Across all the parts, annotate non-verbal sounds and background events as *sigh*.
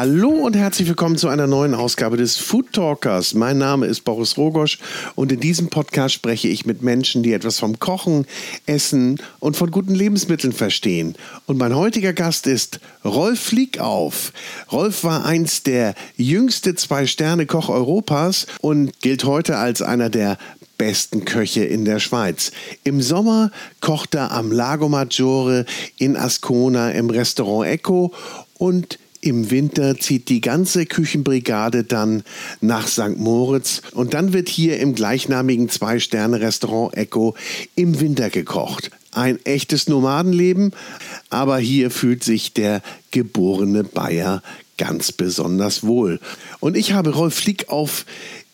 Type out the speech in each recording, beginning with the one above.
Hallo und herzlich willkommen zu einer neuen Ausgabe des Food Talkers. Mein Name ist Boris Rogosch und in diesem Podcast spreche ich mit Menschen, die etwas vom Kochen, Essen und von guten Lebensmitteln verstehen. Und mein heutiger Gast ist Rolf Fliegauf. Rolf war einst der jüngste Zwei-Sterne-Koch Europas und gilt heute als einer der besten Köche in der Schweiz. Im Sommer kocht er am Lago Maggiore in Ascona im Restaurant Echo und im Winter zieht die ganze Küchenbrigade dann nach St. Moritz und dann wird hier im gleichnamigen Zwei-Sterne-Restaurant Echo im Winter gekocht. Ein echtes Nomadenleben, aber hier fühlt sich der geborene Bayer ganz besonders wohl. Und ich habe Rolf Flick auf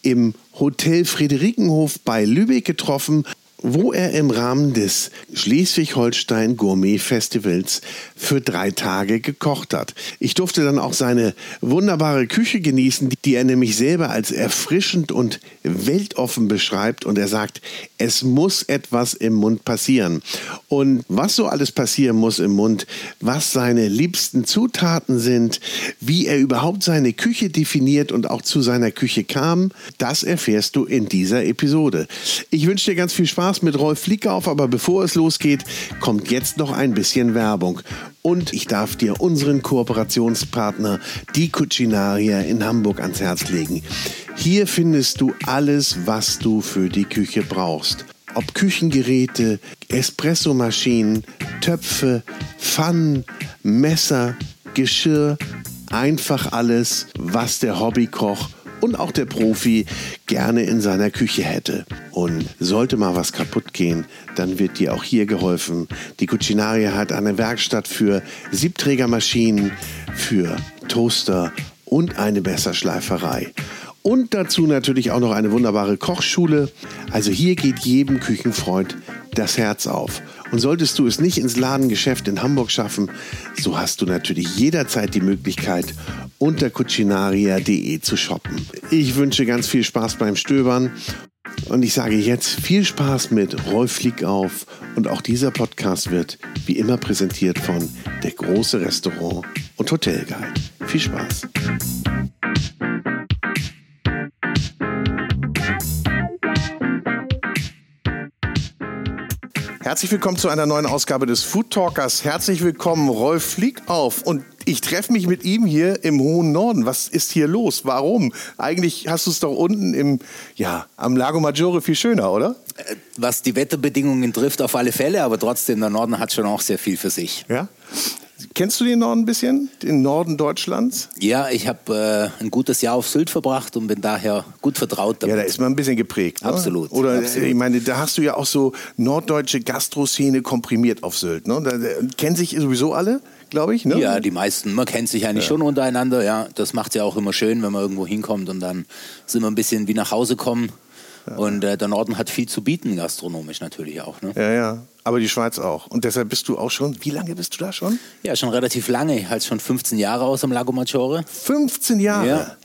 im Hotel Friederikenhof bei Lübeck getroffen wo er im Rahmen des Schleswig-Holstein Gourmet Festivals für drei Tage gekocht hat. Ich durfte dann auch seine wunderbare Küche genießen, die er nämlich selber als erfrischend und weltoffen beschreibt. Und er sagt, es muss etwas im Mund passieren. Und was so alles passieren muss im Mund, was seine liebsten Zutaten sind, wie er überhaupt seine Küche definiert und auch zu seiner Küche kam, das erfährst du in dieser Episode. Ich wünsche dir ganz viel Spaß Spaß mit Rolf Fliekauf, aber bevor es losgeht, kommt jetzt noch ein bisschen Werbung. Und ich darf dir unseren Kooperationspartner, die Cucinaria in Hamburg, ans Herz legen. Hier findest du alles, was du für die Küche brauchst. Ob Küchengeräte, Espressomaschinen, Töpfe, Pfannen, Messer, Geschirr, einfach alles, was der Hobbykoch und auch der Profi gerne in seiner Küche hätte. Und sollte mal was kaputt gehen, dann wird dir auch hier geholfen. Die Cucinaria hat eine Werkstatt für Siebträgermaschinen, für Toaster und eine Messerschleiferei. Und dazu natürlich auch noch eine wunderbare Kochschule. Also hier geht jedem Küchenfreund das Herz auf. Und solltest du es nicht ins Ladengeschäft in Hamburg schaffen, so hast du natürlich jederzeit die Möglichkeit, unter cucinaria.de zu shoppen. Ich wünsche ganz viel Spaß beim Stöbern und ich sage jetzt viel Spaß mit Rolf Flieg auf und auch dieser Podcast wird wie immer präsentiert von der große Restaurant und Hotelguide. Viel Spaß. Herzlich willkommen zu einer neuen Ausgabe des Food Talkers. Herzlich willkommen, Rolf Flieg auf. Und ich treffe mich mit ihm hier im hohen Norden. Was ist hier los? Warum? Eigentlich hast du es doch unten im, ja, am Lago Maggiore viel schöner, oder? Äh, was die Wetterbedingungen trifft, auf alle Fälle, aber trotzdem, der Norden hat schon auch sehr viel für sich. Ja? Kennst du den Norden ein bisschen, den Norden Deutschlands? Ja, ich habe äh, ein gutes Jahr auf Sylt verbracht und bin daher gut vertraut damit. Ja, da ist man ein bisschen geprägt. Ne? Absolut. Oder äh, absolut. ich meine, da hast du ja auch so norddeutsche Gastroszene komprimiert auf Sylt. Ne? Da, da kennen sich sowieso alle glaube ich. Ne? Ja, die meisten. Man kennt sich eigentlich ja. schon untereinander. Ja, das macht es ja auch immer schön, wenn man irgendwo hinkommt und dann sind wir ein bisschen wie nach Hause kommen. Ja. Und äh, der Norden hat viel zu bieten, gastronomisch natürlich auch. Ne? Ja, ja. Aber die Schweiz auch. Und deshalb bist du auch schon, wie lange bist du da schon? Ja, schon relativ lange. Ich halte schon 15 Jahre aus am Lago Maggiore. 15 Jahre? Ja.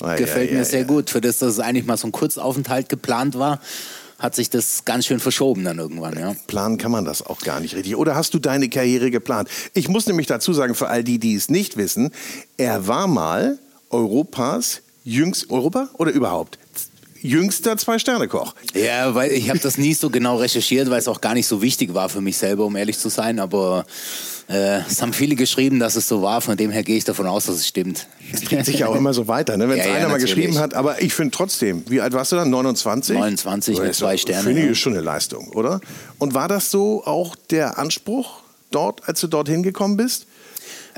Ah, Gefällt ja, mir sehr gut. Für das, dass es eigentlich mal so ein Kurzaufenthalt geplant war, hat sich das ganz schön verschoben dann irgendwann. Ja. Planen kann man das auch gar nicht richtig. Oder hast du deine Karriere geplant? Ich muss nämlich dazu sagen, für all die, die es nicht wissen, er war mal Europas jüngst, Europa oder überhaupt jüngster Zwei-Sterne-Koch. Ja, weil ich habe das nie so genau recherchiert, weil es auch gar nicht so wichtig war für mich selber, um ehrlich zu sein. Aber äh, es haben viele geschrieben, dass es so war. Von dem her gehe ich davon aus, dass es stimmt. Es dreht sich ja auch immer so weiter, ne? wenn es ja, einer ja, mal geschrieben hat. Aber ich finde trotzdem, wie alt warst du dann? 29? 29 mit zwei Sternen. Finde ich ja. schon eine Leistung, oder? Und war das so auch der Anspruch dort, als du dorthin gekommen bist?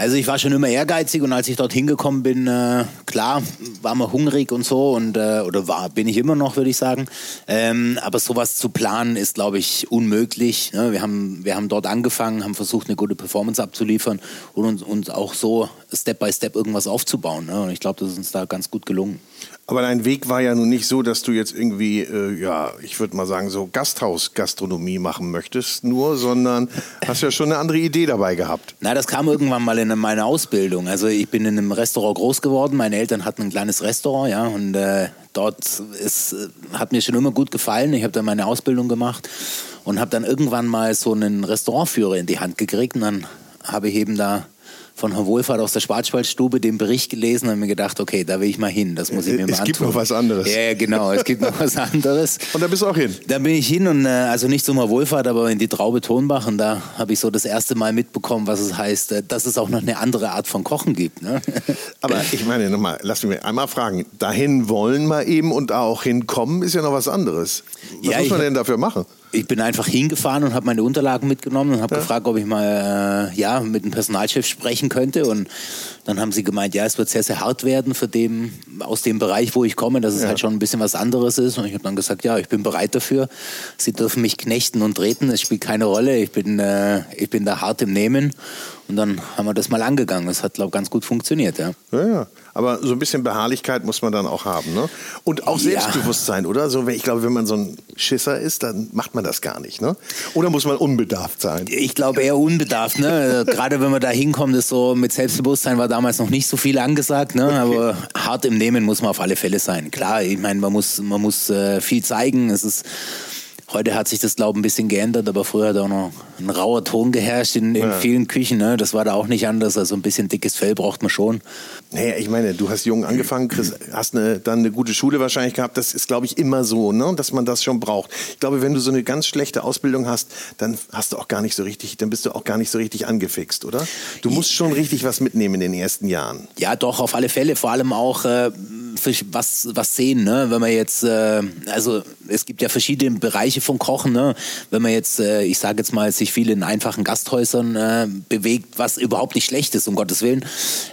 Also ich war schon immer ehrgeizig und als ich dort hingekommen bin, äh, klar, war man hungrig und so und äh, oder war bin ich immer noch, würde ich sagen. Ähm, aber sowas zu planen ist, glaube ich, unmöglich. Ne? Wir haben wir haben dort angefangen, haben versucht, eine gute Performance abzuliefern und uns, uns auch so Step by Step irgendwas aufzubauen. Ne? Und ich glaube, das ist uns da ganz gut gelungen. Aber dein Weg war ja nun nicht so, dass du jetzt irgendwie, äh, ja, ich würde mal sagen, so Gasthausgastronomie machen möchtest, nur, sondern hast ja schon eine andere Idee dabei gehabt. Na, das kam irgendwann mal in meine Ausbildung. Also ich bin in einem Restaurant groß geworden. Meine Eltern hatten ein kleines Restaurant, ja, und äh, dort ist, hat mir schon immer gut gefallen. Ich habe da meine Ausbildung gemacht und habe dann irgendwann mal so einen Restaurantführer in die Hand gekriegt und dann habe ich eben da von Herrn Wohlfahrt aus der Schwarzwaldstube den Bericht gelesen und mir gedacht, okay, da will ich mal hin, das muss ich mir es mal Es gibt antun. noch was anderes. Ja, genau, es gibt noch was anderes. *laughs* Und da bist du auch hin? Da bin ich hin und äh, also nicht zum Herr Wohlfahrt, aber in die Traube Tonbach und da habe ich so das erste Mal mitbekommen, was es heißt, äh, dass es auch noch eine andere Art von Kochen gibt. Ne? *laughs* Aber ich meine, nochmal, lass mich einmal fragen, dahin wollen wir eben und auch hinkommen ist ja noch was anderes. Was Ja, muss man denn dafür machen? Ich bin einfach hingefahren und habe meine Unterlagen mitgenommen und habe Ja. gefragt, ob ich mal äh, ja, mit dem Personalchef sprechen könnte. Und dann haben sie gemeint, ja, es wird sehr, sehr hart werden für dem, aus dem Bereich, wo ich komme, dass es Ja. halt schon ein bisschen was anderes ist. Und ich habe dann gesagt, ja, ich bin bereit dafür. Sie dürfen mich knechten und treten, es spielt keine Rolle. Ich bin, äh, ich bin da hart im Nehmen. Und dann haben wir das mal angegangen. Das hat, glaube ich, ganz gut funktioniert. Ja. Ja, ja. Aber so ein bisschen Beharrlichkeit muss man dann auch haben, ne? Und auch Ja. Selbstbewusstsein, oder? So, ich glaube, wenn man so ein Schisser ist, dann macht man das gar nicht, ne? Oder muss man unbedarft sein? Ich glaube eher unbedarft, ne? *laughs* Gerade wenn man da hinkommt, ist so mit Selbstbewusstsein war damals noch nicht so viel angesagt, ne? Aber hart im Nehmen muss man auf alle Fälle sein. Klar, ich meine, man muss, man muss äh, viel zeigen. Es ist Heute hat sich das, glaube ich, ein bisschen geändert, aber früher hat auch noch ein rauer Ton geherrscht in, in Ja. vielen Küchen. Ne? Das war da auch nicht anders. Also ein bisschen dickes Fell braucht man schon. Naja, ich meine, du hast jung angefangen, Chris, hast eine, dann eine gute Schule wahrscheinlich gehabt. Das ist, glaube ich, immer so, ne? dass man das schon braucht. Ich glaube, wenn du so eine ganz schlechte Ausbildung hast, dann hast du auch gar nicht so richtig, dann bist du auch gar nicht so richtig angefixt, oder? Du musst schon richtig was mitnehmen in den ersten Jahren. Ja, doch, auf alle Fälle. Vor allem auch äh, was, was sehen, ne? Wenn man jetzt, äh, also es gibt ja verschiedene Bereiche von Kochen, ne? Wenn man jetzt, äh, ich sage jetzt mal, sich viel in einfachen Gasthäusern äh, bewegt, was überhaupt nicht schlecht ist, um Gottes Willen.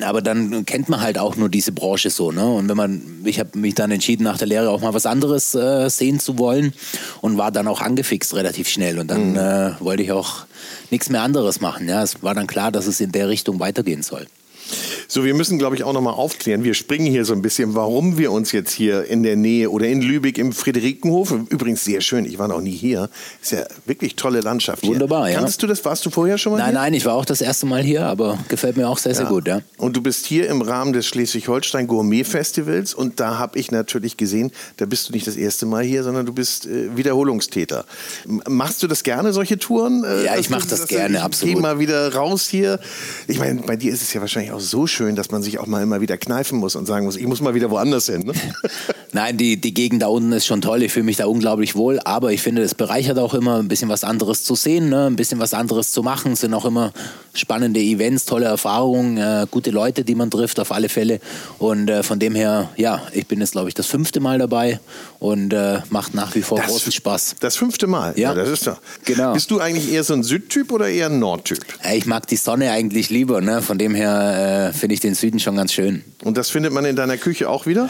Aber dann kennt man halt auch nur diese Branche so, ne? Und wenn man, ich habe mich dann entschieden, nach der Lehre auch mal was anderes äh, sehen zu wollen und war dann auch angefixt relativ schnell. Und dann äh, wollte ich auch nichts mehr anderes machen. Ja, es war dann klar, dass es in der Richtung weitergehen soll. So, wir müssen, glaube ich, auch nochmal aufklären. Wir springen hier so ein bisschen, warum wir uns jetzt hier in der Nähe oder in Lübeck im Friederikenhof, übrigens sehr schön, ich war noch nie hier, ist ja wirklich tolle Landschaft hier. Wunderbar, ja. Kanntest du das? Warst du vorher schon mal Nein, hier? nein, ich war auch das erste Mal hier, aber gefällt mir auch sehr, sehr gut, ja. Und du bist hier im Rahmen des Schleswig-Holstein Gourmet Festivals und da habe ich natürlich gesehen, da bist du nicht das erste Mal hier, sondern du bist äh, Wiederholungstäter. Machst du das gerne, solche Touren? Äh, Ja, ich dass mach du- das dass du- gerne, ich absolut. Geh mal wieder raus hier. Ich meine, bei dir ist es ja wahrscheinlich auch so schön, dass man sich auch mal immer wieder kneifen muss und sagen muss, ich muss mal wieder woanders hin. Ne? *laughs* Nein, die, die Gegend da unten ist schon toll. Ich fühle mich da unglaublich wohl. Aber ich finde, es bereichert auch immer ein bisschen was anderes zu sehen, ne? ein bisschen was anderes zu machen. Es sind auch immer spannende Events, tolle Erfahrungen, äh, gute Leute, die man trifft, auf alle Fälle. Und äh, von dem her, ja, ich bin jetzt, glaube ich, das fünfte Mal dabei und äh, macht nach wie vor großen Spaß. Das fünfte Mal. Ja. das ist doch. Genau. Bist du eigentlich eher so ein Südtyp oder eher ein Nordtyp? Äh, Ich mag die Sonne eigentlich lieber. Ne? Von dem her äh, finde ich den Süden schon ganz schön. Und das findet man in deiner Küche auch wieder?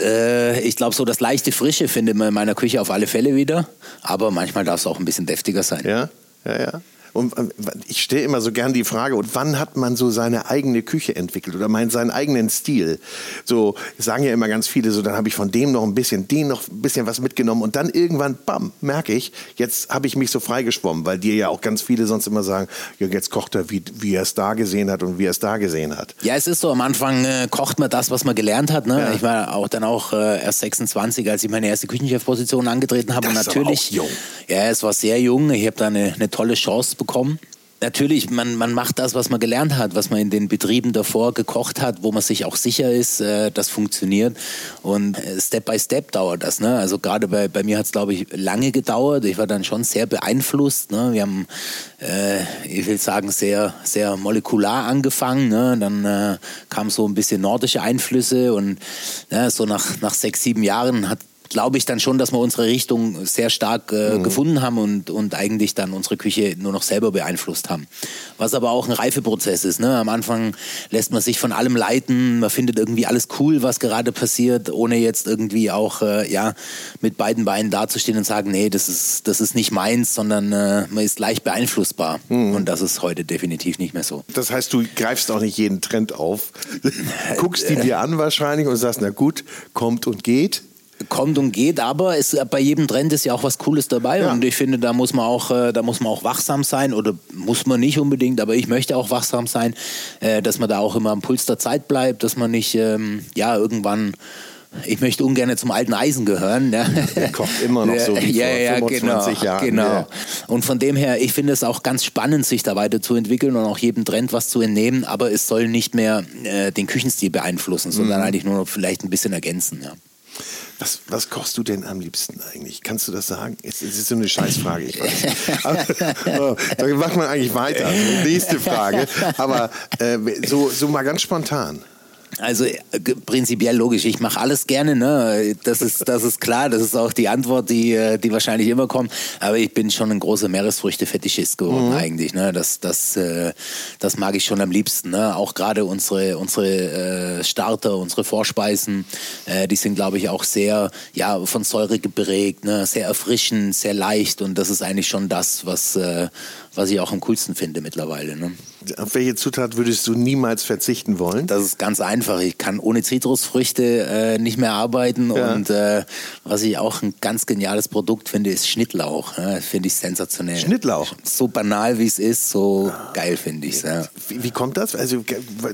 Äh, ich glaube, so das leichte Frische findet man in meiner Küche auf alle Fälle wieder. Aber manchmal darf es auch ein bisschen deftiger sein. Ja, ja, ja. Und äh, ich stelle immer so gern die Frage, und wann hat man so seine eigene Küche entwickelt oder meinen seinen eigenen Stil? So sagen ja immer ganz viele, so dann habe ich von dem noch ein bisschen, den noch ein bisschen was mitgenommen und dann irgendwann, bam, merke ich, jetzt habe ich mich so freigeschwommen, weil dir ja auch ganz viele sonst immer sagen, ja, jetzt kocht er, wie, wie er es da gesehen hat und wie er es da gesehen hat. Ja, es ist so, am Anfang äh, kocht man das, was man gelernt hat. Ne? Ja. Ich war auch dann auch äh, erst 26, als ich meine erste Küchenchefposition angetreten habe. Das Und natürlich, jung. ja, es war sehr jung. Ich habe da eine, eine tolle Chance bekommen. Natürlich, man, man macht das, was man gelernt hat, was man in den Betrieben davor gekocht hat, wo man sich auch sicher ist, äh, das funktioniert. Und äh, Step by Step dauert das. Ne? Also gerade bei, bei mir hat es, glaube ich, lange gedauert. Ich war dann schon sehr beeinflusst. Ne? Wir haben, äh, ich will sagen, sehr, sehr molekular angefangen. Ne? Dann äh, kam so ein bisschen nordische Einflüsse und ne, so nach, nach sechs, sieben Jahren hat glaube ich dann schon, dass wir unsere Richtung sehr stark äh, gefunden haben und, und eigentlich dann unsere Küche nur noch selber beeinflusst haben. Was aber auch ein Reifeprozess ist. Ne? Am Anfang lässt man sich von allem leiten, man findet irgendwie alles cool, was gerade passiert, ohne jetzt irgendwie auch äh, ja, mit beiden Beinen dazustehen und sagen, nee, das ist, das ist nicht meins, sondern äh, man ist leicht beeinflussbar. Und das ist heute definitiv nicht mehr so. Das heißt, du greifst auch nicht jeden Trend auf, *laughs* guckst die dir an wahrscheinlich und sagst, na gut, kommt und geht. Kommt und geht, aber es, bei jedem Trend ist ja auch was Cooles dabei Ja. und ich finde, da muss man auch, äh, da muss man auch wachsam sein oder muss man nicht unbedingt, aber ich möchte auch wachsam sein, äh, dass man da auch immer am Puls der Zeit bleibt, dass man nicht, ähm, ja, irgendwann ich möchte ungern zum alten Eisen gehören. Ja. Der kocht immer noch *laughs* so wie ja, vor ja, 25 genau, Jahren. Genau. Ja. Und von dem her, ich finde es auch ganz spannend, sich da weiterzuentwickeln und auch jedem Trend was zu entnehmen, aber es soll nicht mehr äh, den Küchenstil beeinflussen, sondern mhm. eigentlich nur noch vielleicht ein bisschen ergänzen. Ja. Was, was, kochst du denn am liebsten eigentlich? Kannst du das sagen? Es, ist so eine Scheißfrage, ich weiß. *laughs* Aber, oh, dann macht man eigentlich weiter. Nächste Frage. Aber äh, so, so mal ganz spontan. Also äh, prinzipiell logisch, ich mache alles gerne, ne? Das ist, das ist klar, das ist auch die Antwort, die, äh, die wahrscheinlich immer kommt. Aber ich bin schon ein großer Meeresfrüchte-Fetischist geworden mhm. eigentlich. Ne? Das, das, äh, das mag ich schon am liebsten. Ne? Auch gerade unsere, unsere Starter, unsere Vorspeisen, die sind, glaube ich, auch sehr ja, von Säure geprägt, ne? sehr erfrischend, sehr leicht. Und das ist eigentlich schon das, was, was ich auch am coolsten finde mittlerweile. Ne? Auf welche Zutat würdest du niemals verzichten wollen? Das ist ganz einfach. Ich kann ohne Zitrusfrüchte äh, nicht mehr arbeiten. Ja. Und äh, was ich auch ein ganz geniales Produkt finde, ist Schnittlauch. Ja, finde ich sensationell. Schnittlauch? So banal wie es ist, so ah. geil finde ich es. Ja. Wie, wie, kommt das? Also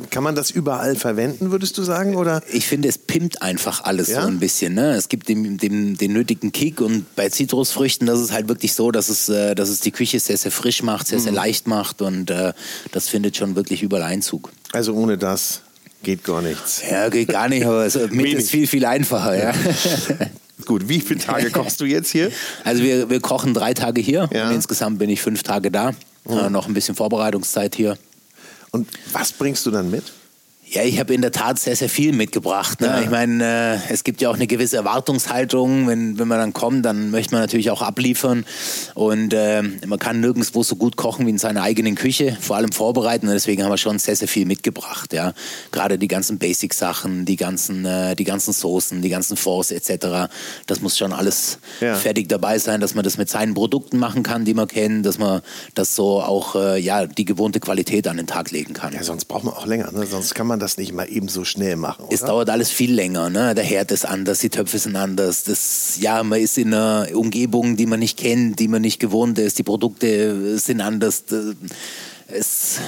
kann man das überall verwenden, würdest du sagen? Oder? Ich finde, es pimmt einfach alles so ein bisschen. Ne? Es gibt dem, dem, den nötigen Kick. Und bei Zitrusfrüchten, das ist halt wirklich so, dass es, äh, dass es die Küche sehr, sehr frisch macht, sehr, sehr mhm. leicht macht. Und äh, das das findet schon wirklich überall Einzug. Also ohne das geht gar nichts. Ja, geht gar nicht, aber es, mit ist viel, viel einfacher. Ja. *laughs* Gut, wie viele Tage *laughs* kochst du jetzt hier? Also wir, wir kochen drei Tage hier ja. und insgesamt bin ich fünf Tage da. Mhm. Äh, noch ein bisschen Vorbereitungszeit hier. Und was bringst du dann mit? Ja, ich habe in der Tat sehr, sehr viel mitgebracht. Ne? Ja. Ich meine, äh, es gibt ja auch eine gewisse Erwartungshaltung. Wenn, wenn man dann kommt, dann möchte man natürlich auch abliefern. Und äh, man kann nirgendwo so gut kochen wie in seiner eigenen Küche, vor allem vorbereiten. Und deswegen haben wir schon sehr, sehr viel mitgebracht. Ja? Gerade die ganzen Basic-Sachen, die ganzen, äh, die ganzen Soßen, die ganzen Force etc. Das muss schon alles ja. fertig dabei sein, dass man das mit seinen Produkten machen kann, die man kennt, dass man das so auch äh, ja, die gewohnte Qualität an den Tag legen kann. Ja, sonst braucht man auch länger. Ne? Sonst kann man man das nicht mal eben so schnell machen. Oder? Es dauert alles viel länger. Ne? Der Herd ist anders, die Töpfe sind anders. Das, ja, man ist in einer Umgebung, die man nicht kennt, die man nicht gewohnt ist. Die Produkte sind anders. Es,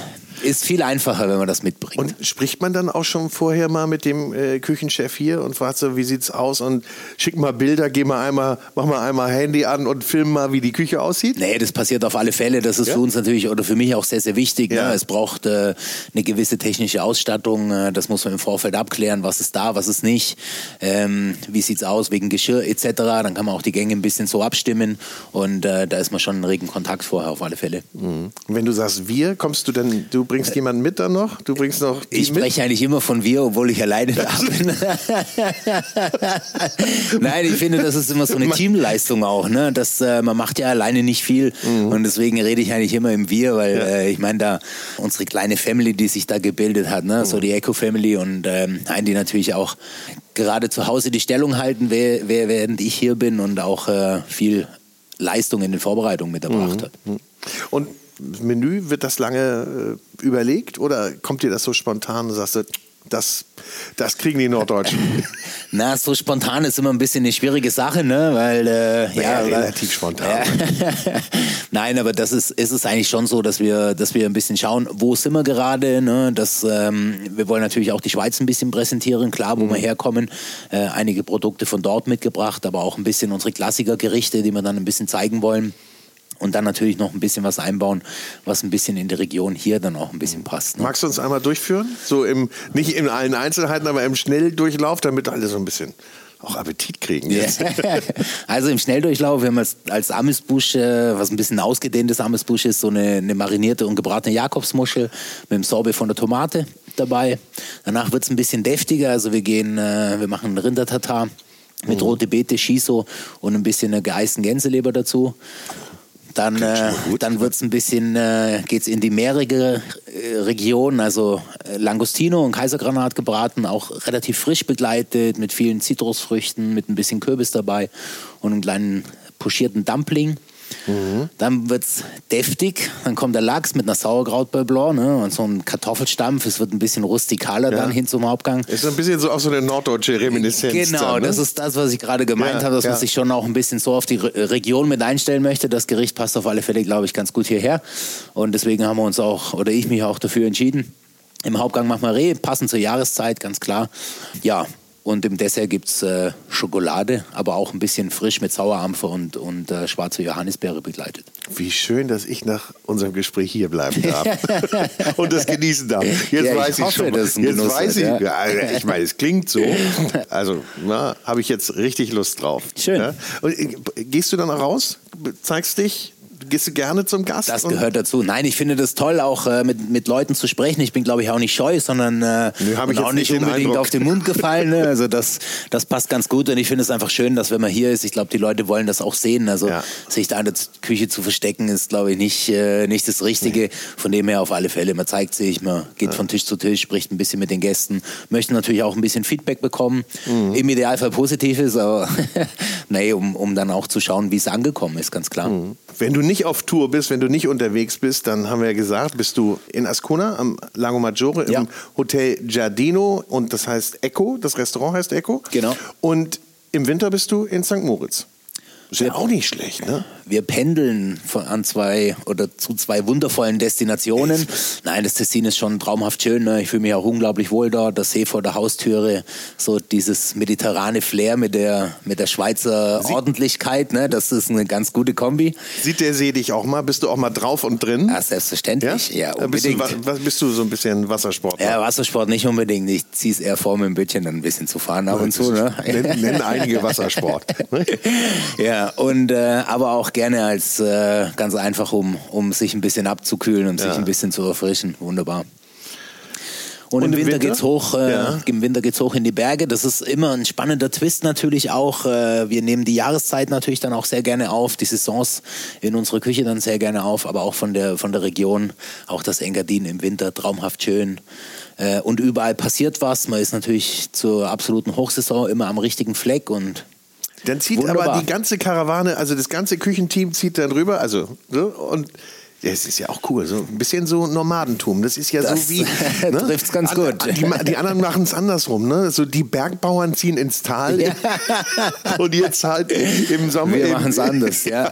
ist viel einfacher, wenn man das mitbringt. Und spricht man dann auch schon vorher mal mit dem äh, Küchenchef hier und fragt so, wie sieht's aus und schick mal Bilder, geh mal einmal, mach mal einmal Handy an und film mal, wie die Küche aussieht? Nee, das passiert auf alle Fälle. Das ist ja? für uns natürlich oder für mich auch sehr, sehr wichtig. Ne? Ja. Ne? Es braucht äh, eine gewisse technische Ausstattung. Äh, das muss man im Vorfeld abklären. Was ist da, was ist nicht? Ähm, wie sieht's aus wegen Geschirr etc. Dann kann man auch die Gänge ein bisschen so abstimmen und äh, da ist man schon in regen Kontakt vorher auf alle Fälle. Mhm. Wenn du sagst wir, kommst du denn, du bringst jemanden mit dann noch? Du bringst noch Ich spreche eigentlich immer von wir, obwohl ich alleine da bin. *laughs* Nein, ich finde, das ist immer so eine Teamleistung auch. Ne? Das, äh, man macht ja alleine nicht viel mhm. und deswegen rede ich eigentlich immer im Wir, weil ja. äh, ich meine, da unsere kleine Family, die sich da gebildet hat, ne? Mhm. so die Eco-Family und ähm, die natürlich auch gerade zu Hause die Stellung halten, während ich hier bin und auch äh, viel Leistung in den Vorbereitungen mitgebracht mhm. hat. Und Menü, wird das lange äh, überlegt oder kommt dir das so spontan und sagst du, das, das kriegen die Norddeutschen. *laughs* Na, so spontan ist immer ein bisschen eine schwierige Sache, ne? Weil äh, ja, ja, relativ spontan. *laughs* Nein, aber das ist, ist es eigentlich schon so, dass wir, dass wir ein bisschen schauen, wo sind wir gerade. Ne? Das, ähm, wir wollen natürlich auch die Schweiz ein bisschen präsentieren, klar, wo mhm. wir herkommen. Äh, einige Produkte von dort mitgebracht, aber auch ein bisschen unsere Klassikergerichte, die wir dann ein bisschen zeigen wollen. Und dann natürlich noch ein bisschen was einbauen, was ein bisschen in die Region hier dann auch ein bisschen passt. Ne? Magst du uns einmal durchführen? So im, nicht in allen Einzelheiten, aber im Schnelldurchlauf, damit alle so ein bisschen auch Appetit kriegen. Jetzt. *laughs* also im Schnelldurchlauf, wir haben als, als Amüsbusch, was ein bisschen ausgedehntes Amüsbusch ist, so eine, eine marinierte und gebratene Jakobsmuschel mit dem Sorbe von der Tomate dabei. Danach wird es ein bisschen deftiger, also wir gehen, äh, wir machen Rindertatar mit mhm. rote Beete, Shiso und ein bisschen eine geeisten Gänseleber dazu. Dann, äh, dann wird's ein bisschen, äh, geht's in die mehrige äh, Region, also äh, Langostino und Kaisergranat gebraten, auch relativ frisch begleitet, mit vielen Zitrusfrüchten, mit ein bisschen Kürbis dabei und einem kleinen pochierten Dumpling. Mhm. Dann wird es deftig, dann kommt der Lachs mit einer Sauerkrautbeurre ne? und so ein Kartoffelstampf. Es wird ein bisschen rustikaler ja. dann hin zum Hauptgang. Ist ein bisschen so auch so eine norddeutsche Reminiszenz. Genau, dann, ne? das ist das, was ich gerade gemeint ja, habe, dass ja. man sich schon auch ein bisschen so auf die Region mit einstellen möchte. Das Gericht passt auf alle Fälle, glaube ich, ganz gut hierher. Und deswegen haben wir uns auch, oder ich mich auch dafür entschieden. Im Hauptgang machen wir Reh, passend zur Jahreszeit, ganz klar. Ja, Und im Dessert gibt es äh, Schokolade, aber auch ein bisschen frisch mit Sauerampfer und, und äh, schwarze Johannisbeere begleitet. Wie schön, dass ich nach unserem Gespräch hier bleiben darf *laughs* und das genießen darf. Jetzt Ja, weiß ich ich, schon. hoffe, dass es ein Jetzt Genuss weiß wird, ich. ja. Ja, ich meine, es klingt so. Also, na, habe ich jetzt richtig Lust drauf. Schön. Ja? Und, äh, gehst du dann auch raus? Zeigst dich? Gehst du gerne zum Gast? Das gehört dazu. Nein, ich finde das toll, auch äh, mit, mit Leuten zu sprechen. Ich bin, glaube ich, auch nicht scheu, sondern äh, hab ich auch nicht unbedingt Eindruck. auf den Mund gefallen. Ne? Also das, das passt ganz gut und ich finde es einfach schön, dass wenn man hier ist, ich glaube, die Leute wollen das auch sehen. Also Ja. sich da in der Küche zu verstecken, ist, glaube ich, nicht, äh, nicht das Richtige. Von dem her auf alle Fälle. Man zeigt sich, man geht von Tisch zu Tisch, spricht ein bisschen mit den Gästen, möchte natürlich auch ein bisschen Feedback bekommen. Mhm. Im Idealfall positives, aber *laughs* nee, um, um dann auch zu schauen, wie es angekommen ist, ganz klar. Wenn du nicht auf Tour bist, wenn du nicht unterwegs bist, dann haben wir ja gesagt, bist du in Ascona am Lago Maggiore im Ja. Hotel Giardino und das heißt Echo, das Restaurant heißt Echo. Genau. Und im Winter bist du in St. Moritz. Ist ja auch nicht schlecht, ne? Wir pendeln von, an zwei oder zu zwei wundervollen Destinationen. Nein, das Tessin ist schon traumhaft schön. Ne? Ich fühle mich auch unglaublich wohl dort. Das See vor der Haustüre, so dieses mediterrane Flair mit der, mit der Schweizer Ordentlichkeit. Ne? Das ist eine ganz gute Kombi. Sieht der See dich auch mal? Bist du auch mal drauf und drin? Ja, selbstverständlich. Ja, bist, du, unbedingt. wa- was, bist du so ein bisschen Wassersport? Ja, Wassersport nicht unbedingt. Ich ziehe es eher vor, mit dem Bötchen dann ein bisschen zu fahren ab und zu. Ne? Nennen, nennen einige Wassersport. *laughs* ne? Ja, und äh, aber auch gerne als äh, ganz einfach, um, um sich ein bisschen abzukühlen und Ja. sich ein bisschen zu erfrischen. Wunderbar. Und, Und im im Winter, Winter? geht's hoch, äh, Ja. im Winter geht's hoch in die Berge. Das ist immer ein spannender Twist natürlich auch. Äh, wir nehmen die Jahreszeit natürlich dann auch sehr gerne auf, die Saisons in unserer Küche dann sehr gerne auf, aber auch von der von der Region, auch das Engadin im Winter traumhaft schön. Äh, und überall passiert was. Man ist natürlich zur absoluten Hochsaison immer am richtigen Fleck und Dann zieht Wunderbar. aber die ganze Karawane, also das ganze Küchenteam zieht dann rüber, also so, und ja, es ist ja auch cool, so ein bisschen so Nomadentum. Das ist ja Das so wie. *laughs* trifft's ganz An- gut. Die, die anderen machen es andersrum, ne? So die Bergbauern ziehen ins Tal *laughs* und jetzt halt im Sommer. Wir im- machen's anders, *laughs* ja.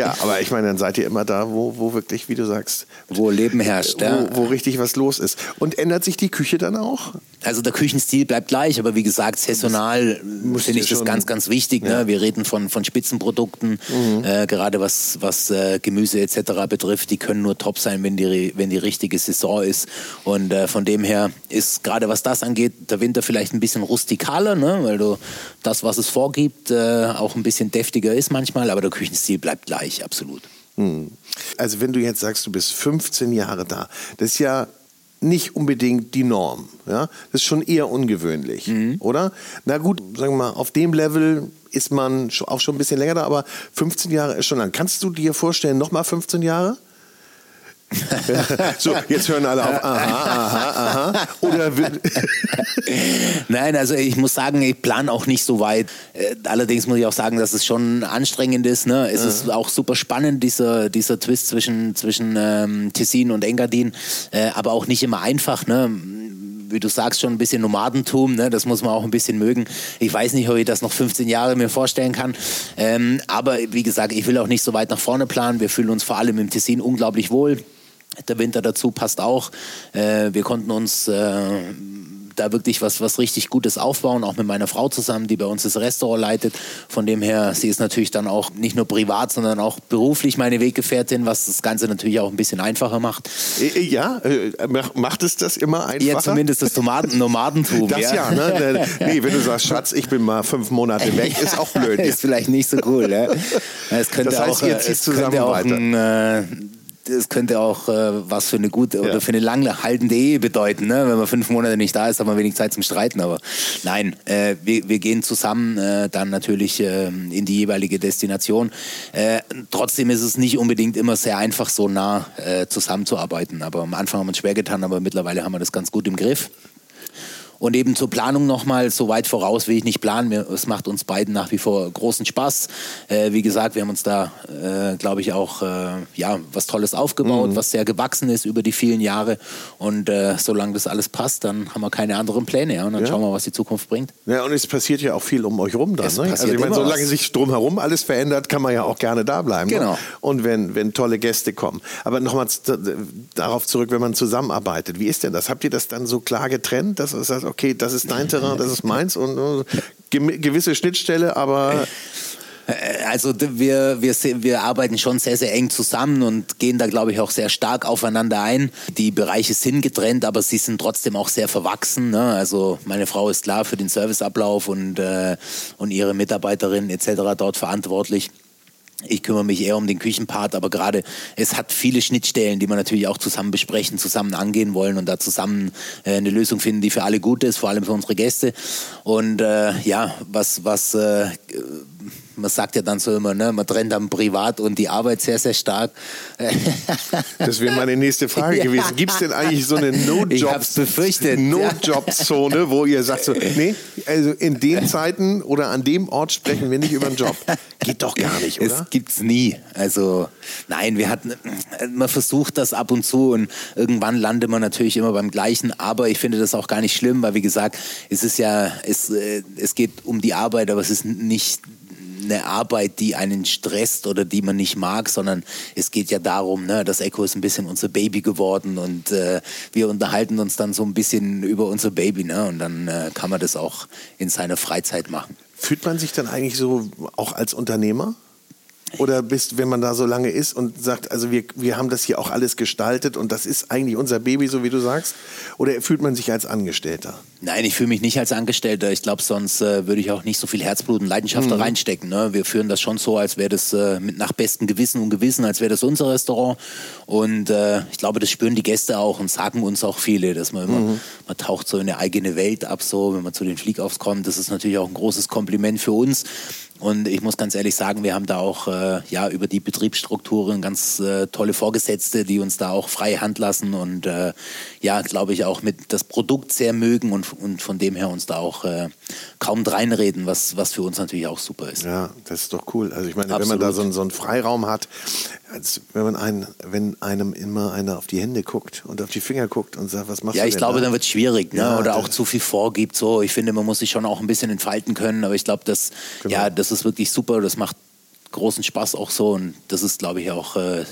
Ja, aber ich meine, dann seid ihr immer da, wo, wo wirklich, wie du sagst, wo Leben herrscht. Ja. wo, wo richtig was los ist. Und ändert sich die Küche dann auch? Also der Küchenstil bleibt gleich, aber wie gesagt, saisonal finde ich das ganz, ganz wichtig. Ne? Wir reden von, von Spitzenprodukten, Mhm. äh, gerade was, was äh, Gemüse etc. betrifft. Die können nur top sein, wenn die, wenn die richtige Saison ist. Und äh, von dem her ist gerade was das angeht, der Winter vielleicht ein bisschen rustikaler, ne? weil du das, was es vorgibt, äh, auch ein bisschen deftiger ist manchmal, aber der Küchenstil bleibt gleich, absolut. Also wenn du jetzt sagst, du bist 15 Jahre da, das ist ja nicht unbedingt die Norm. Ja? Das ist schon eher ungewöhnlich, Mhm. oder? Na gut, sagen wir mal, auf dem Level ist man auch schon ein bisschen länger da, aber 15 Jahre ist schon lang. Kannst du dir vorstellen, nochmal 15 Jahre? So, jetzt hören alle auf. Aha, aha, aha. Oder Nein, also ich muss sagen, ich plane auch nicht so weit. Äh, allerdings muss ich auch sagen, dass es schon anstrengend ist. Ne? Es ist auch super spannend, dieser, dieser Twist zwischen, zwischen ähm, Tessin und Engadin, äh, aber auch nicht immer einfach. Ne? Wie du sagst, schon ein bisschen Nomadentum, ne? das muss man auch ein bisschen mögen. Ich weiß nicht, ob ich das noch 15 Jahre mir vorstellen kann. Ähm, aber wie gesagt, ich will auch nicht so weit nach vorne planen. Wir fühlen uns vor allem im Tessin unglaublich wohl. Der Winter dazu passt auch. Äh, wir konnten uns äh, da wirklich was, was richtig Gutes aufbauen, auch mit meiner Frau zusammen, die bei uns das Restaurant leitet. Von dem her, sie ist natürlich dann auch nicht nur privat, sondern auch beruflich meine Weggefährtin, was das Ganze natürlich auch ein bisschen einfacher macht. Äh, ja, äh, mach- macht es das immer einfacher? Ja, zumindest das Nomaden *laughs* Nomadentum. Das ja, ne? *laughs* Nee, wenn du sagst, Schatz, ich bin mal fünf Monate weg, *laughs* ist auch blöd. ist vielleicht nicht so cool. Ja. Es könnte Das heißt, auch, ihr äh, zieht zusammen auch weiter. ein, äh, es könnte auch äh, was für eine gute Ja. oder für eine langhaltende Ehe bedeuten, ne? wenn man fünf Monate nicht da ist, hat man wenig Zeit zum Streiten. Aber nein, äh, wir, wir gehen zusammen äh, dann natürlich äh, in die jeweilige Destination. Äh, trotzdem ist es nicht unbedingt immer sehr einfach, so nah äh, zusammenzuarbeiten. Aber am Anfang haben wir uns schwer getan, aber mittlerweile haben wir das ganz gut im Griff. Und eben zur Planung nochmal, so weit voraus will ich nicht planen. Es macht uns beiden nach wie vor großen Spaß. Äh, wie gesagt, wir haben uns da, äh, glaube ich, auch äh, ja, was Tolles aufgebaut, was sehr gewachsen ist über die vielen Jahre. Und äh, solange das alles passt, dann haben wir keine anderen Pläne. Ja? Und dann Ja. schauen wir, was die Zukunft bringt. Ja, und es passiert ja auch viel um euch rum dann. Ne? Also ich meine, solange was. sich drumherum alles verändert, kann man ja auch gerne da bleiben. Genau. Ne? Und wenn, wenn tolle Gäste kommen. Aber nochmal darauf zurück, wenn man zusammenarbeitet. Wie ist denn das? Habt ihr das dann so klar getrennt, dass es okay, das ist dein Terrain, das ist meins und uh, gewisse Schnittstelle, aber äh, also wir, wir, wir arbeiten schon sehr, sehr eng zusammen und gehen da, glaube ich, auch sehr stark aufeinander ein. Die Bereiche sind getrennt, aber sie sind trotzdem auch sehr verwachsen. Ne? Also meine Frau ist klar für den Serviceablauf und, äh, und ihre Mitarbeiterin etc. dort verantwortlich. Ich kümmere mich eher um den Küchenpart, aber gerade es hat viele Schnittstellen, die wir natürlich auch zusammen besprechen, zusammen angehen wollen und da zusammen äh, eine Lösung finden, die für alle gut ist, vor allem für unsere Gäste. Und äh, ja, was, was äh, man sagt ja dann so immer, ne, man trennt dann Privat und die Arbeit sehr, sehr stark. *laughs* Das wäre meine nächste Frage gewesen. Gibt es denn eigentlich so eine No-Job-Zone, no wo ihr sagt so, *laughs* nee, also in den Zeiten oder an dem Ort sprechen wir nicht über den Job? Geht doch gar nicht, oder? Es gibt's nie. Also nein, wir hatten, man versucht das ab und zu und irgendwann landet man natürlich immer beim Gleichen. Aber ich finde das auch gar nicht schlimm, weil wie gesagt, es ist ja, es, äh, es geht um die Arbeit, aber es ist nicht eine Arbeit, die einen stresst oder die man nicht mag, sondern es geht ja darum, ne, das Echo ist ein bisschen unser Baby geworden und äh, wir unterhalten uns dann so ein bisschen über unser Baby ne, und dann äh, kann man das auch in seiner Freizeit machen. Fühlt man sich dann eigentlich so auch als Unternehmer? Oder bist, wenn man da so lange ist und sagt, also wir, wir haben das hier auch alles gestaltet und das ist eigentlich unser Baby, so wie du sagst? Oder fühlt man sich als Angestellter? Nein, ich fühle mich nicht als Angestellter. Ich glaube, sonst äh, würde ich auch nicht so viel Herzblut und Leidenschaft mhm. da reinstecken. Ne? Wir führen das schon so, als wäre das äh, mit nach bestem Gewissen und Gewissen, als wäre das unser Restaurant. Und äh, ich glaube, das spüren die Gäste auch und sagen uns auch viele, dass man immer, mhm. man taucht so in eine eigene Welt ab, so, wenn man zu den Fliegauffs kommt. Das ist natürlich auch ein großes Kompliment für uns. Und ich muss ganz ehrlich sagen, wir haben da auch äh, ja über die Betriebsstrukturen ganz äh, tolle Vorgesetzte, die uns da auch freie Hand lassen und äh, ja, glaube ich, auch mit das Produkt sehr mögen und, und von dem her uns da auch äh, kaum reinreden, was, was für uns natürlich auch super ist. Ja, das ist doch cool. Also ich meine, Absolut. wenn man da so, so einen Freiraum hat, als wenn man einen, wenn einem immer einer auf die Hände guckt und auf die Finger guckt und sagt, was machst ja, du Ja, ich glaube, da? dann wird es schwierig, ne? Ja, oder auch zu viel vorgibt. So, ich finde, man muss sich schon auch ein bisschen entfalten können, aber ich glaube, das, genau. ja, das ist wirklich super. Das macht großen Spaß auch so und das ist, glaube ich, auch äh,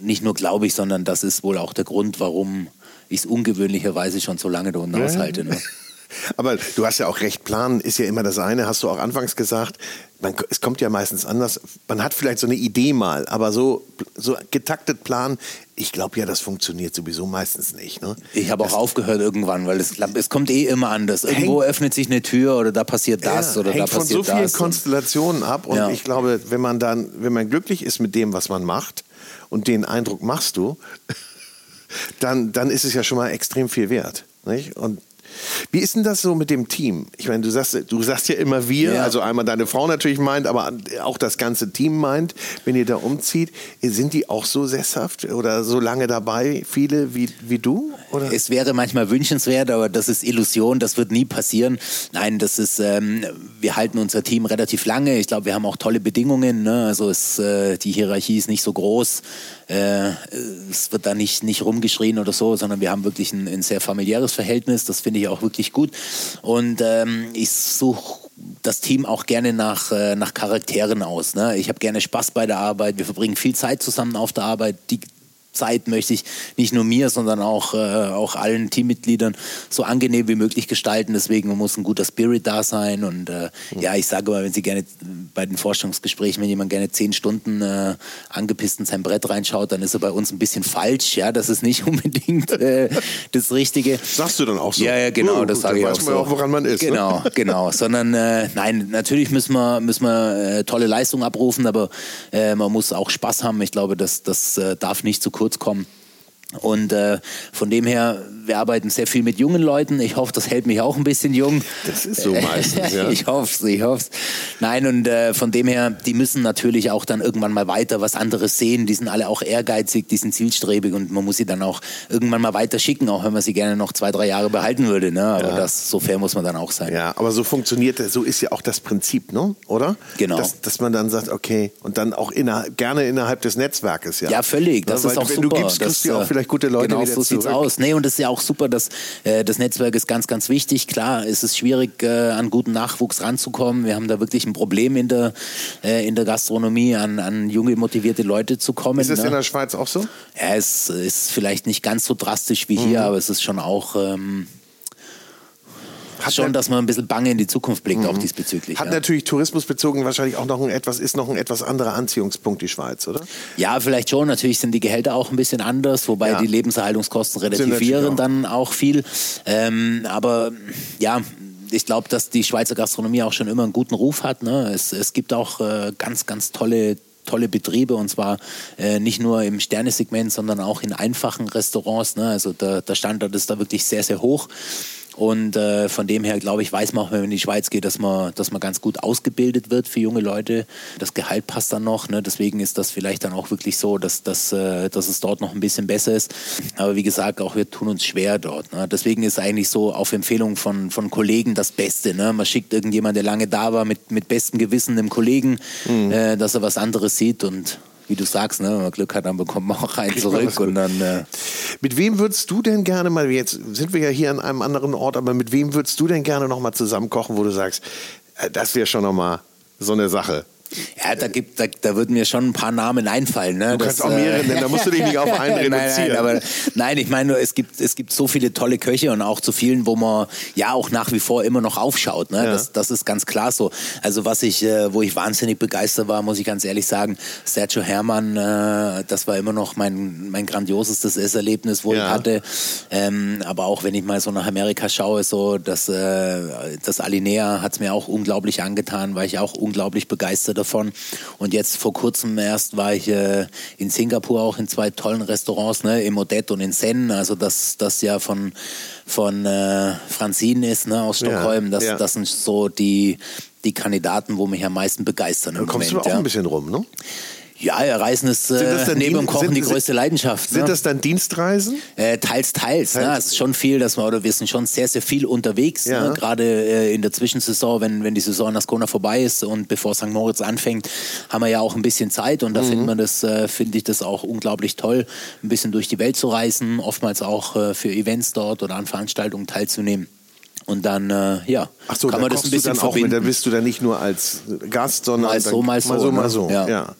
nicht nur glaube ich, sondern das ist wohl auch der Grund, warum ich es ungewöhnlicherweise schon so lange da unten aushalte. Ne? *laughs* Aber du hast ja auch recht, planen ist ja immer das eine, hast du auch anfangs gesagt. Man, es kommt ja meistens anders. Man hat vielleicht so eine Idee mal, aber so, so getaktet planen, ich glaube ja, das funktioniert sowieso meistens nicht. Ne? Ich habe auch aufgehört irgendwann, weil es, es kommt eh immer anders. Irgendwo hängt, öffnet sich eine Tür oder da passiert das ja, oder da passiert das. von so vielen Konstellationen ab und ja. ich glaube, wenn man dann, wenn man glücklich ist mit dem, was man macht und den Eindruck machst du, *laughs* dann, dann ist es ja schon mal extrem viel wert. Nicht? Und wie ist denn das so mit dem Team? Ich meine, du sagst, du sagst ja immer wir, ja. also einmal deine Frau natürlich meint, aber auch das ganze Team meint, wenn ihr da umzieht. Sind die auch so sesshaft oder so lange dabei, viele wie, wie du? Oder? Es wäre manchmal wünschenswert, aber das ist Illusion, das wird nie passieren. Nein, das ist, ähm, wir halten unser Team relativ lange. Ich glaube, wir haben auch tolle Bedingungen. Ne? Also es, äh, die Hierarchie ist nicht so groß. Äh, es wird da nicht, nicht rumgeschrien oder so, sondern wir haben wirklich ein, ein sehr familiäres Verhältnis. Das finde ich auch wirklich gut. Und ähm, ich suche das Team auch gerne nach, äh, nach Charakteren aus. Ne? Ich habe gerne Spaß bei der Arbeit. Wir verbringen viel Zeit zusammen auf der Arbeit. Die, Zeit möchte ich nicht nur mir, sondern auch, äh, auch allen Teammitgliedern so angenehm wie möglich gestalten. Deswegen muss ein guter Spirit da sein. Und äh, mhm. ja, ich sage mal, wenn Sie gerne bei den Forschungsgesprächen, wenn jemand gerne zehn Stunden äh, angepisst in sein Brett reinschaut, dann ist er bei uns ein bisschen falsch. Ja, das ist nicht *laughs* unbedingt äh, das Richtige. Sagst du dann auch so? Ja, ja, genau, uh, das sage ich auch so. Auch, woran man ist. Genau, ne? genau. *laughs* Sondern äh, nein, natürlich müssen wir, müssen wir äh, tolle Leistungen abrufen, aber äh, man muss auch Spaß haben. Ich glaube, das, das äh, darf nicht zu kurz kurz kommen. Und äh, von dem her, wir arbeiten sehr viel mit jungen Leuten. Ich hoffe, das hält mich auch ein bisschen jung. Das ist so meistens, *laughs* ja. ich hoffe es, ich hoffe es. Nein, und äh, von dem her, die müssen natürlich auch dann irgendwann mal weiter was anderes sehen. Die sind alle auch ehrgeizig, die sind zielstrebig und man muss sie dann auch irgendwann mal weiter schicken, auch wenn man sie gerne noch zwei, drei Jahre behalten würde. Ne? Aber ja. das, so fair muss man dann auch sein. Ja, aber so funktioniert, so ist ja auch das Prinzip, ne? oder? Genau. Dass, dass man dann sagt, okay, und dann auch inner, gerne innerhalb des Netzwerkes. Ja, ja völlig. Das ja, ist auch wenn super. Du gibst, kriegst du auch äh, vielleicht gute Leute genau wieder so sieht's zurück. aus. Nee, und das ist ja auch super, dass äh, das Netzwerk ist ganz, ganz wichtig. Klar, es ist schwierig, äh, an guten Nachwuchs ranzukommen. Wir haben da wirklich ein Problem in der, äh, in der Gastronomie, an, an junge, motivierte Leute zu kommen. Ist das ne? in der Schweiz auch so? Ja, es ist vielleicht nicht ganz so drastisch wie hier, mhm. aber es ist schon auch. Ähm, hat schon, dass man ein bisschen bange in die Zukunft blickt, mhm. auch diesbezüglich. Hat ja. natürlich tourismusbezogen wahrscheinlich auch noch ein etwas, ist noch ein etwas anderer Anziehungspunkt, die Schweiz, oder? Ja, vielleicht schon. Natürlich sind die Gehälter auch ein bisschen anders, wobei ja. die Lebenserhaltungskosten relativieren auch. dann auch viel. Ähm, aber ja, ich glaube, dass die Schweizer Gastronomie auch schon immer einen guten Ruf hat. Ne? Es, es gibt auch äh, ganz, ganz tolle tolle Betriebe und zwar äh, nicht nur im Sternesegment, sondern auch in einfachen Restaurants. Ne? Also der, der Standard ist da wirklich sehr, sehr hoch. Und äh, von dem her, glaube ich, weiß man auch, wenn man in die Schweiz geht, dass man, dass man ganz gut ausgebildet wird für junge Leute. Das Gehalt passt dann noch. Ne? Deswegen ist das vielleicht dann auch wirklich so, dass, dass, äh, dass es dort noch ein bisschen besser ist. Aber wie gesagt, auch wir tun uns schwer dort. Ne? Deswegen ist eigentlich so auf Empfehlung von, von Kollegen das Beste. Ne? Man schickt irgendjemand, der lange da war, mit, mit bestem Gewissen dem Kollegen, mhm. äh, dass er was anderes sieht und wie du sagst, ne, wenn man Glück hat, dann bekommt man auch einen zurück und dann. Äh mit wem würdest du denn gerne mal, jetzt sind wir ja hier an einem anderen Ort, aber mit wem würdest du denn gerne noch mal zusammen kochen, wo du sagst, äh, das wäre schon noch mal so eine Sache? Ja, da gibt, da, da würden mir schon ein paar Namen einfallen. Ne? Du kannst das, auch mehrere nennen, da musst du dich nicht auf einen reduzieren. *laughs* nein, nein, aber, nein, ich meine, es gibt, es gibt so viele tolle Köche und auch zu vielen, wo man ja auch nach wie vor immer noch aufschaut. Ne? Ja. Das, das ist ganz klar so. Also was ich, äh, wo ich wahnsinnig begeistert war, muss ich ganz ehrlich sagen, Sergio Herrmann, äh, das war immer noch mein, mein grandiosestes Esserlebnis, wo ja. ich hatte. Ähm, aber auch wenn ich mal so nach Amerika schaue, so das, äh, das Alinea hat es mir auch unglaublich angetan, war ich auch unglaublich begeistert davon. Und jetzt vor kurzem erst war ich äh, in Singapur auch in zwei tollen Restaurants, ne, im Odette und in Sen, also das, das ja von, von äh, Francine ist, ne, aus Stockholm. Ja, das, ja. das sind so die, die Kandidaten, wo mich am meisten begeistern. Da kommst Moment, du auch ja. ein bisschen rum, ne? Ja, Reisen ist äh, neben dem Kochen sind, die größte Leidenschaft. Sind ne? das dann Dienstreisen? Äh, teils, teils. Ne? Es ist schon viel, dass wir, oder wir sind schon sehr, sehr viel unterwegs. Ja. Ne? Gerade äh, in der Zwischensaison, wenn, wenn die Saison in Ascona vorbei ist und bevor St. Moritz anfängt, haben wir ja auch ein bisschen Zeit und da mhm. findet man das, äh, finde ich das auch unglaublich toll, ein bisschen durch die Welt zu reisen, oftmals auch äh, für Events dort oder an Veranstaltungen teilzunehmen. Und dann, äh, ja, Ach so, kann man das ein bisschen verbinden. Mit, da bist du dann nicht nur als Gast, sondern mal so, mal so, mal so. Mal so. Ja. ja.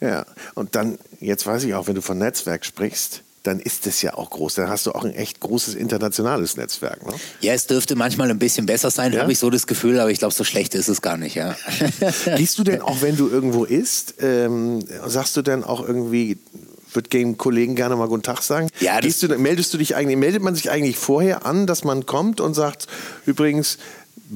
Ja, und dann, jetzt weiß ich auch, wenn du von Netzwerk sprichst, dann ist es ja auch groß. Dann hast du auch ein echt großes internationales Netzwerk. Ne? Ja, es dürfte manchmal ein bisschen besser sein, ja? habe ich so das Gefühl, aber ich glaube, so schlecht ist es gar nicht. Ja. *laughs* Gehst du denn auch, wenn du irgendwo isst, ähm, sagst du denn auch irgendwie, würde dem Kollegen gerne mal guten Tag sagen. Ja, du, meldest du dich eigentlich, meldet man sich eigentlich vorher an, dass man kommt und sagt, übrigens,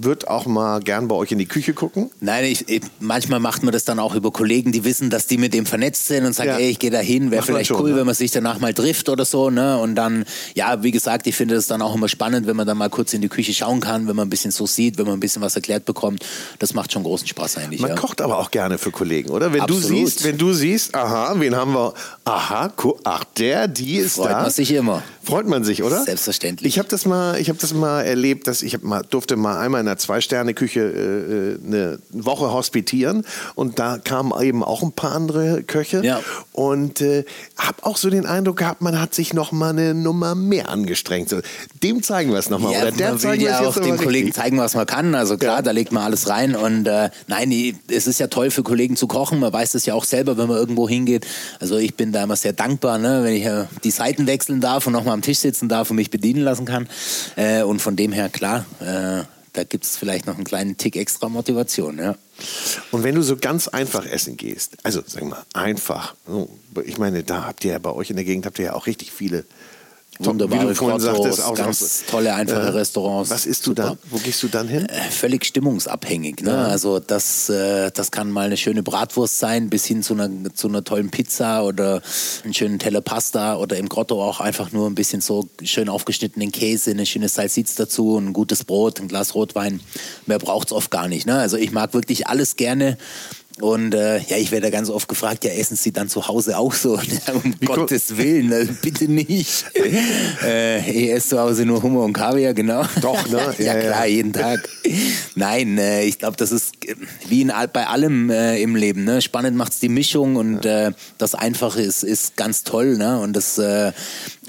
wird auch mal gern bei euch in die Küche gucken? Nein, ich, ich, manchmal macht man das dann auch über Kollegen, die wissen, dass die mit dem vernetzt sind und sagen, ja. ey, ich gehe da hin, wäre vielleicht schon, cool, ne? wenn man sich danach mal trifft oder so. Ne? Und dann, ja, wie gesagt, ich finde das dann auch immer spannend, wenn man dann mal kurz in die Küche schauen kann, wenn man ein bisschen so sieht, wenn man ein bisschen was erklärt bekommt. Das macht schon großen Spaß eigentlich. Man ja. kocht aber auch gerne für Kollegen, oder? Wenn Absolut. du siehst, wenn du siehst, aha, wen haben wir? Aha, ach, der, die ist Freut da. Freut man sich immer. Freut man sich, oder? Selbstverständlich. Ich habe das mal, ich habe das mal erlebt, dass ich mal, durfte mal einmal in einer Zwei-Sterne-Küche äh, eine Woche hospitieren und da kamen eben auch ein paar andere Köche ja. und äh, habe auch so den Eindruck gehabt, man hat sich noch mal eine Nummer mehr angestrengt. So, dem zeigen wir es nochmal. Ja, oder der man will ja auch dem Kollegen zeigen, was man kann. Also klar, ja. da legt man alles rein und äh, nein, es ist ja toll für Kollegen zu kochen. Man weiß das ja auch selber, wenn man irgendwo hingeht. Also ich bin da immer sehr dankbar, ne, wenn ich äh, die Seiten wechseln darf und nochmal am Tisch sitzen darf und mich bedienen lassen kann. Äh, und von dem her, klar, äh, da gibt es vielleicht noch einen kleinen Tick extra Motivation, ja. Und wenn du so ganz einfach essen gehst, also sagen wir mal einfach, ich meine, da habt ihr ja bei euch in der Gegend habt ihr ja auch richtig viele wunderbare Wie du vorhin sagtest, auch ganz tolle, einfache äh, Restaurants. Was isst du Super. dann? Wo gehst du dann hin? Äh, völlig stimmungsabhängig. Ne? Ja. Also das, äh, das kann mal eine schöne Bratwurst sein, bis hin zu einer, zu einer tollen Pizza oder einen schönen Teller Pasta oder im Grotto auch einfach nur ein bisschen so schön aufgeschnittenen Käse, eine schöne Salsitz dazu, ein gutes Brot, ein Glas Rotwein. Mehr braucht es oft gar nicht. Ne? Also ich mag wirklich alles gerne und äh, ja, ich werde ganz oft gefragt, ja, essen Sie dann zu Hause auch so? *laughs* um Wie Gottes Willen, also bitte nicht. *laughs* äh, ich esse zu Hause nur Hummer und Kaviar, genau. Doch, ne? *laughs* ja, ja, klar, ja. jeden Tag. Nein, äh, ich glaube, das ist äh, wie in, bei allem äh, im Leben. Ne? Spannend macht's die Mischung und äh, das Einfache ist, ist ganz toll. Ne? Und das, äh,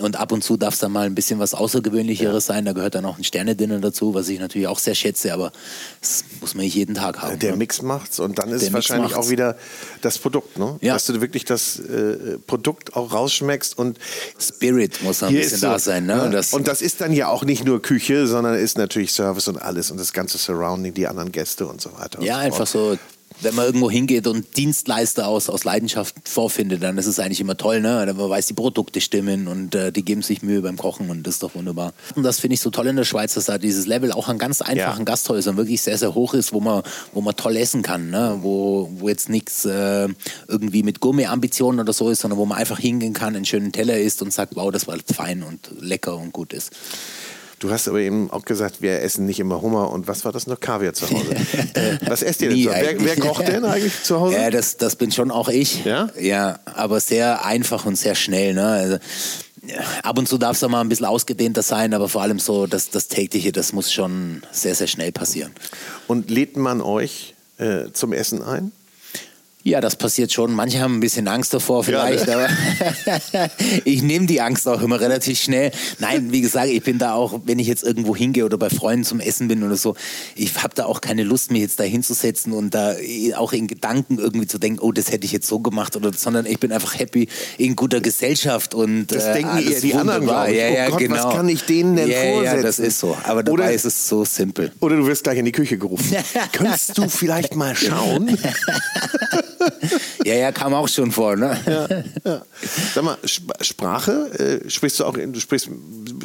Und ab und zu darf es dann mal ein bisschen was Außergewöhnlicheres ja. sein. Da gehört dann auch ein Sternedinner dazu, was ich natürlich auch sehr schätze, aber das muss man nicht jeden Tag haben. Der ne? Mix macht's und dann ist es wahrscheinlich auch wieder das Produkt, ne? Ja. Dass du wirklich das äh, Produkt auch rausschmeckst und Spirit muss ein bisschen da sein, ne? Und das, und das ist dann ja auch nicht nur Küche, sondern ist natürlich Service und alles und das ganze Surrounding, die anderen Gäste und so weiter. Ja, einfach so wenn man irgendwo hingeht und Dienstleister aus, aus Leidenschaft vorfindet, dann ist es eigentlich immer toll, ne? Man weiß, die Produkte stimmen und äh, die geben sich Mühe beim Kochen und das ist doch wunderbar. Und das finde ich so toll in der Schweiz, dass da dieses Level auch an ganz einfachen ja. Gasthäusern wirklich sehr, sehr hoch ist, wo man, wo man toll essen kann, ne? Wo, wo jetzt nichts äh, irgendwie mit Gummi-Ambitionen oder so ist, sondern wo man einfach hingehen kann, einen schönen Teller isst und sagt, wow, das war fein und lecker und gut ist. Du hast aber eben auch gesagt, wir essen nicht immer Hummer und was war das noch? Kaviar zu Hause. *laughs* äh, was esst ihr denn so? Wer, wer, kocht denn eigentlich zu Hause? Ja, das, das bin schon auch ich. Ja? Ja, aber sehr einfach und sehr schnell. Ne? Also, ab und zu darf es auch mal ein bisschen ausgedehnter sein, aber vor allem so das, das tägliche, das muss schon sehr, sehr schnell passieren. Und lädt man euch äh, zum Essen ein? Ja, das passiert schon. Manche haben ein bisschen Angst davor vielleicht, ja, ne? aber *laughs* ich nehme die Angst auch immer relativ schnell. Nein, wie gesagt, ich bin da auch, wenn ich jetzt irgendwo hingehe oder bei Freunden zum Essen bin oder so, ich habe da auch keine Lust, mich jetzt da hinzusetzen und da auch in Gedanken irgendwie zu denken, oh, das hätte ich jetzt so gemacht oder, sondern ich bin einfach happy in guter Gesellschaft und das äh, denken eher die anderen, glaube ich. Ja, ja, oh Gott, genau. was kann ich denen denn ja, vorsetzen? Ja, das ist so. Aber dabei oder, ist es so simpel. Oder du wirst gleich in die Küche gerufen. *laughs* Könntest du vielleicht mal schauen? *laughs* *laughs* ja, ja, kam auch schon vor. Ne? Ja, ja. Sag mal, Sprache, äh, sprichst du auch, du sprichst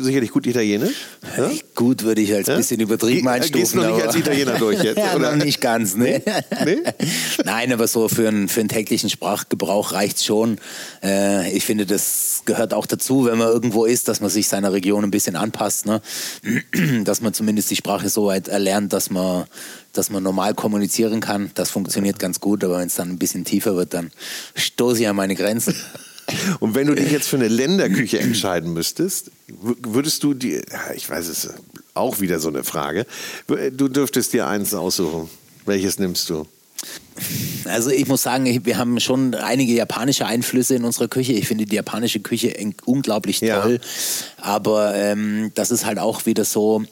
sicherlich gut Italienisch? Ja? Gut würde ich als ja? bisschen übertrieben einstufen. Gehst du noch nicht als Italiener durch jetzt? *laughs* ja, oder? Noch nicht ganz, ne? Nee? *laughs* Nein, aber so für einen, für einen täglichen Sprachgebrauch reicht es schon. Äh, ich finde, das gehört auch dazu, wenn man irgendwo ist, dass man sich seiner Region ein bisschen anpasst. Ne? *clears throat* dass man zumindest die Sprache so weit erlernt, dass man dass man normal kommunizieren kann. Das funktioniert ganz gut, aber wenn es dann ein bisschen tiefer wird, dann stoße ich an meine Grenzen. *laughs* Und wenn du dich jetzt für eine Länderküche entscheiden müsstest, würdest du die, ich weiß es auch wieder so eine Frage, du dürftest dir eins aussuchen. Welches nimmst du? Also ich muss sagen, wir haben schon einige japanische Einflüsse in unserer Küche. Ich finde die japanische Küche unglaublich toll. Ja. Aber ähm, das ist halt auch wieder so,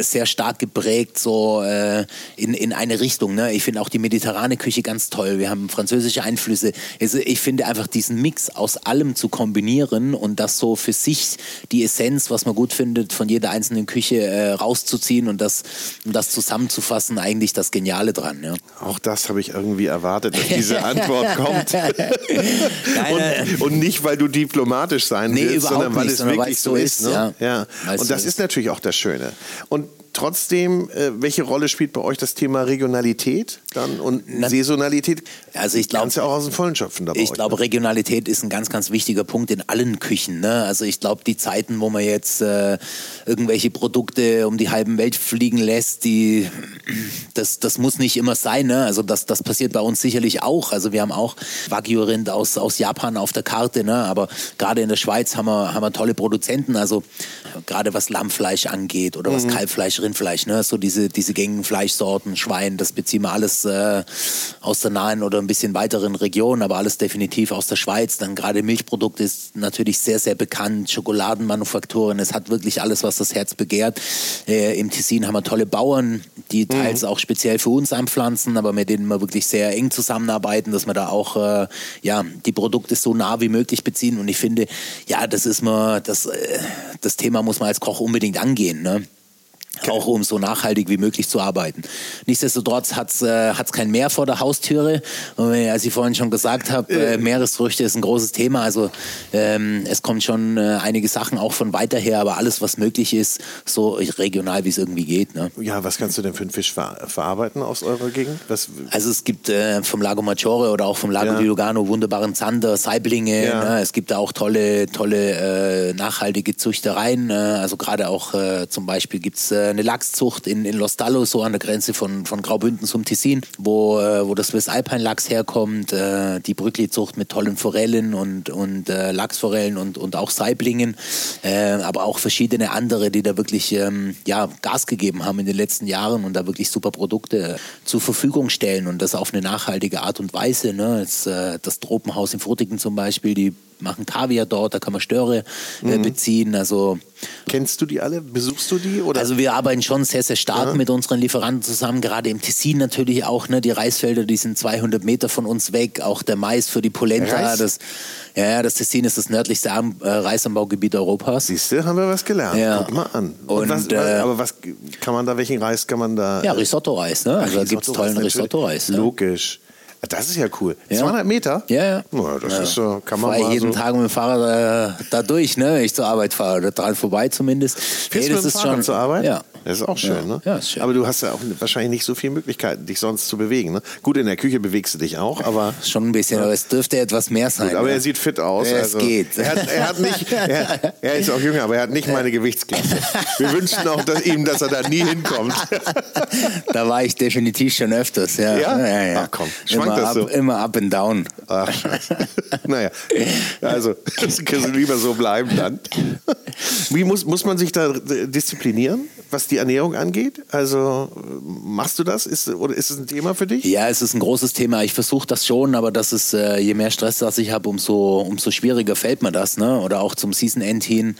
sehr stark geprägt so äh, in, in eine Richtung. Ne? Ich finde auch die mediterrane Küche ganz toll. Wir haben französische Einflüsse. Also ich finde einfach diesen Mix aus allem zu kombinieren und das so für sich die Essenz, was man gut findet, von jeder einzelnen Küche äh, rauszuziehen und das, um das zusammenzufassen, eigentlich das Geniale dran. Ja? Auch das habe ich irgendwie erwartet, dass diese *laughs* Antwort kommt. Und, äh, und, nicht, weil du diplomatisch sein nee, willst, sondern weil nicht, es wirklich so ist. ist ne? ja. ja. Und das ist natürlich auch das Schöne. Trotzdem, äh, welche Rolle spielt bei euch das Thema Regionalität dann und Na, Saisonalität? Also ich glaube, ja auch aus dem Vollen schöpfen dabei. Ich glaube, Regionalität ist ein ganz, ganz wichtiger Punkt in allen Küchen. Ne? Also ich glaube, die Zeiten, wo man jetzt äh, irgendwelche Produkte um die halben Welt fliegen lässt, die das, das muss nicht immer sein. Ne? Also das, das passiert bei uns sicherlich auch. Also wir haben auch Wagyu-Rind aus, aus Japan auf der Karte, ne? aber gerade in der Schweiz haben wir, haben wir tolle Produzenten. Also gerade was Lammfleisch angeht oder was mhm. Kalbfleisch, Rindfleisch, ne? so diese, diese gängigen Fleischsorten, Schwein, das beziehen wir alles äh, aus der nahen oder ein bisschen weiteren Region, aber alles definitiv aus der Schweiz. Dann gerade Milchprodukte ist natürlich sehr, sehr bekannt, Schokoladenmanufakturen, es hat wirklich alles, was das Herz begehrt. Äh, Im Tessin haben wir tolle Bauern, die mhm. teils auch speziell für uns anpflanzen, aber mit denen wir wirklich sehr eng zusammenarbeiten, dass wir da auch äh, ja, die Produkte so nah wie möglich beziehen. Und ich finde, ja, das ist mal das, äh, das Thema muss man als Koch unbedingt angehen. Ne? Auch um so nachhaltig wie möglich zu arbeiten. Nichtsdestotrotz hat es äh, kein Meer vor der Haustüre. Und als ich vorhin schon gesagt habe, äh, Meeresfrüchte ist ein großes Thema. Also ähm, es kommt schon äh, einige Sachen auch von weiter her, aber alles, was möglich ist, so regional, wie es irgendwie geht. Ne? Ja, was kannst du denn für einen Fisch ver verarbeiten aus eurer Gegend? Was also es gibt äh, vom Lago Maggiore oder auch vom Lago ja. di Lugano wunderbaren Zander, Saiblinge. Ja. Ne? Es gibt da auch tolle, tolle äh, nachhaltige Züchtereien. Ne? Also gerade auch äh, zum Beispiel gibt es äh, eine Lachszucht in, in Los Dallo, so an der Grenze von, von Graubünden zum Tessin, wo, äh, wo das Swiss Alpine Lachs herkommt, äh, die Brückli-Zucht mit tollen Forellen und, und äh, Lachsforellen und, und auch Saiblingen, äh, aber auch verschiedene andere, die da wirklich ähm, ja, Gas gegeben haben in den letzten Jahren und da wirklich super Produkte zur Verfügung stellen und das auf eine nachhaltige Art und Weise. Ne? Äh, das Tropenhaus in Frutigen zum Beispiel, die machen Kaviar dort, da kann man Störe äh, Mhm. beziehen. Also Kennst du die alle? Besuchst du die? Oder? also wir arbeiten schon sehr, sehr stark mit unseren Lieferanten zusammen, gerade im Tessin natürlich auch. Ne? Die Reisfelder, die sind 200 Meter von uns weg. Auch der Mais für die Polenta. Reis? Das, ja, ja, das Tessin ist das nördlichste äh, Reisanbaugebiet Europas. Siehst du, haben wir was gelernt. Ja. Guck mal an. Und, was, äh, aber was kann man da, welchen Reis kann man da? Ja, Risotto-Reis. Ne? Also da gibt es tollen. Risotto-Reis. Ne? Logisch. Das ist ja cool. Ja. 200 Meter? Ja, ja. Na, das ja. ist so, kann man Fahr mal jeden so. Tag mit dem Fahrrad äh, da durch, ne? wenn ich zur Arbeit fahre. Oder dran vorbei zumindest. Fährst Nee, du mit dem Fahrrad zur Arbeit? Ja. Das ist auch schön, Ja. ne? Ja, ist schön. Aber du hast ja auch wahrscheinlich nicht so viele Möglichkeiten, dich sonst zu bewegen, ne? Gut, in der Küche bewegst du dich auch, aber... *laughs* Schon ein bisschen, aber es dürfte etwas mehr sein. Gut, aber ne? er sieht fit aus. Ja, also es geht. Er hat, er hat nicht, *laughs* er, er ist auch jünger, aber er hat nicht meine Gewichtsklasse. Wir wünschen auch dass ihm, dass er da nie hinkommt. *laughs* Da war ich definitiv schon öfters, ja. Ja? Ach komm, schwankt immer das up, so? Immer up and down. Ach, scheiße. Naja, also, das kannst du lieber so bleiben dann. Wie muss, muss man sich da disziplinieren, was die Ernährung angeht? Also, machst du das? Ist, oder ist es ein Thema für dich? Ja, es ist ein großes Thema. Ich versuche das schon, aber das ist, äh, je mehr Stress das ich habe, umso, umso schwieriger fällt mir das. Ne? Oder auch zum Season End hin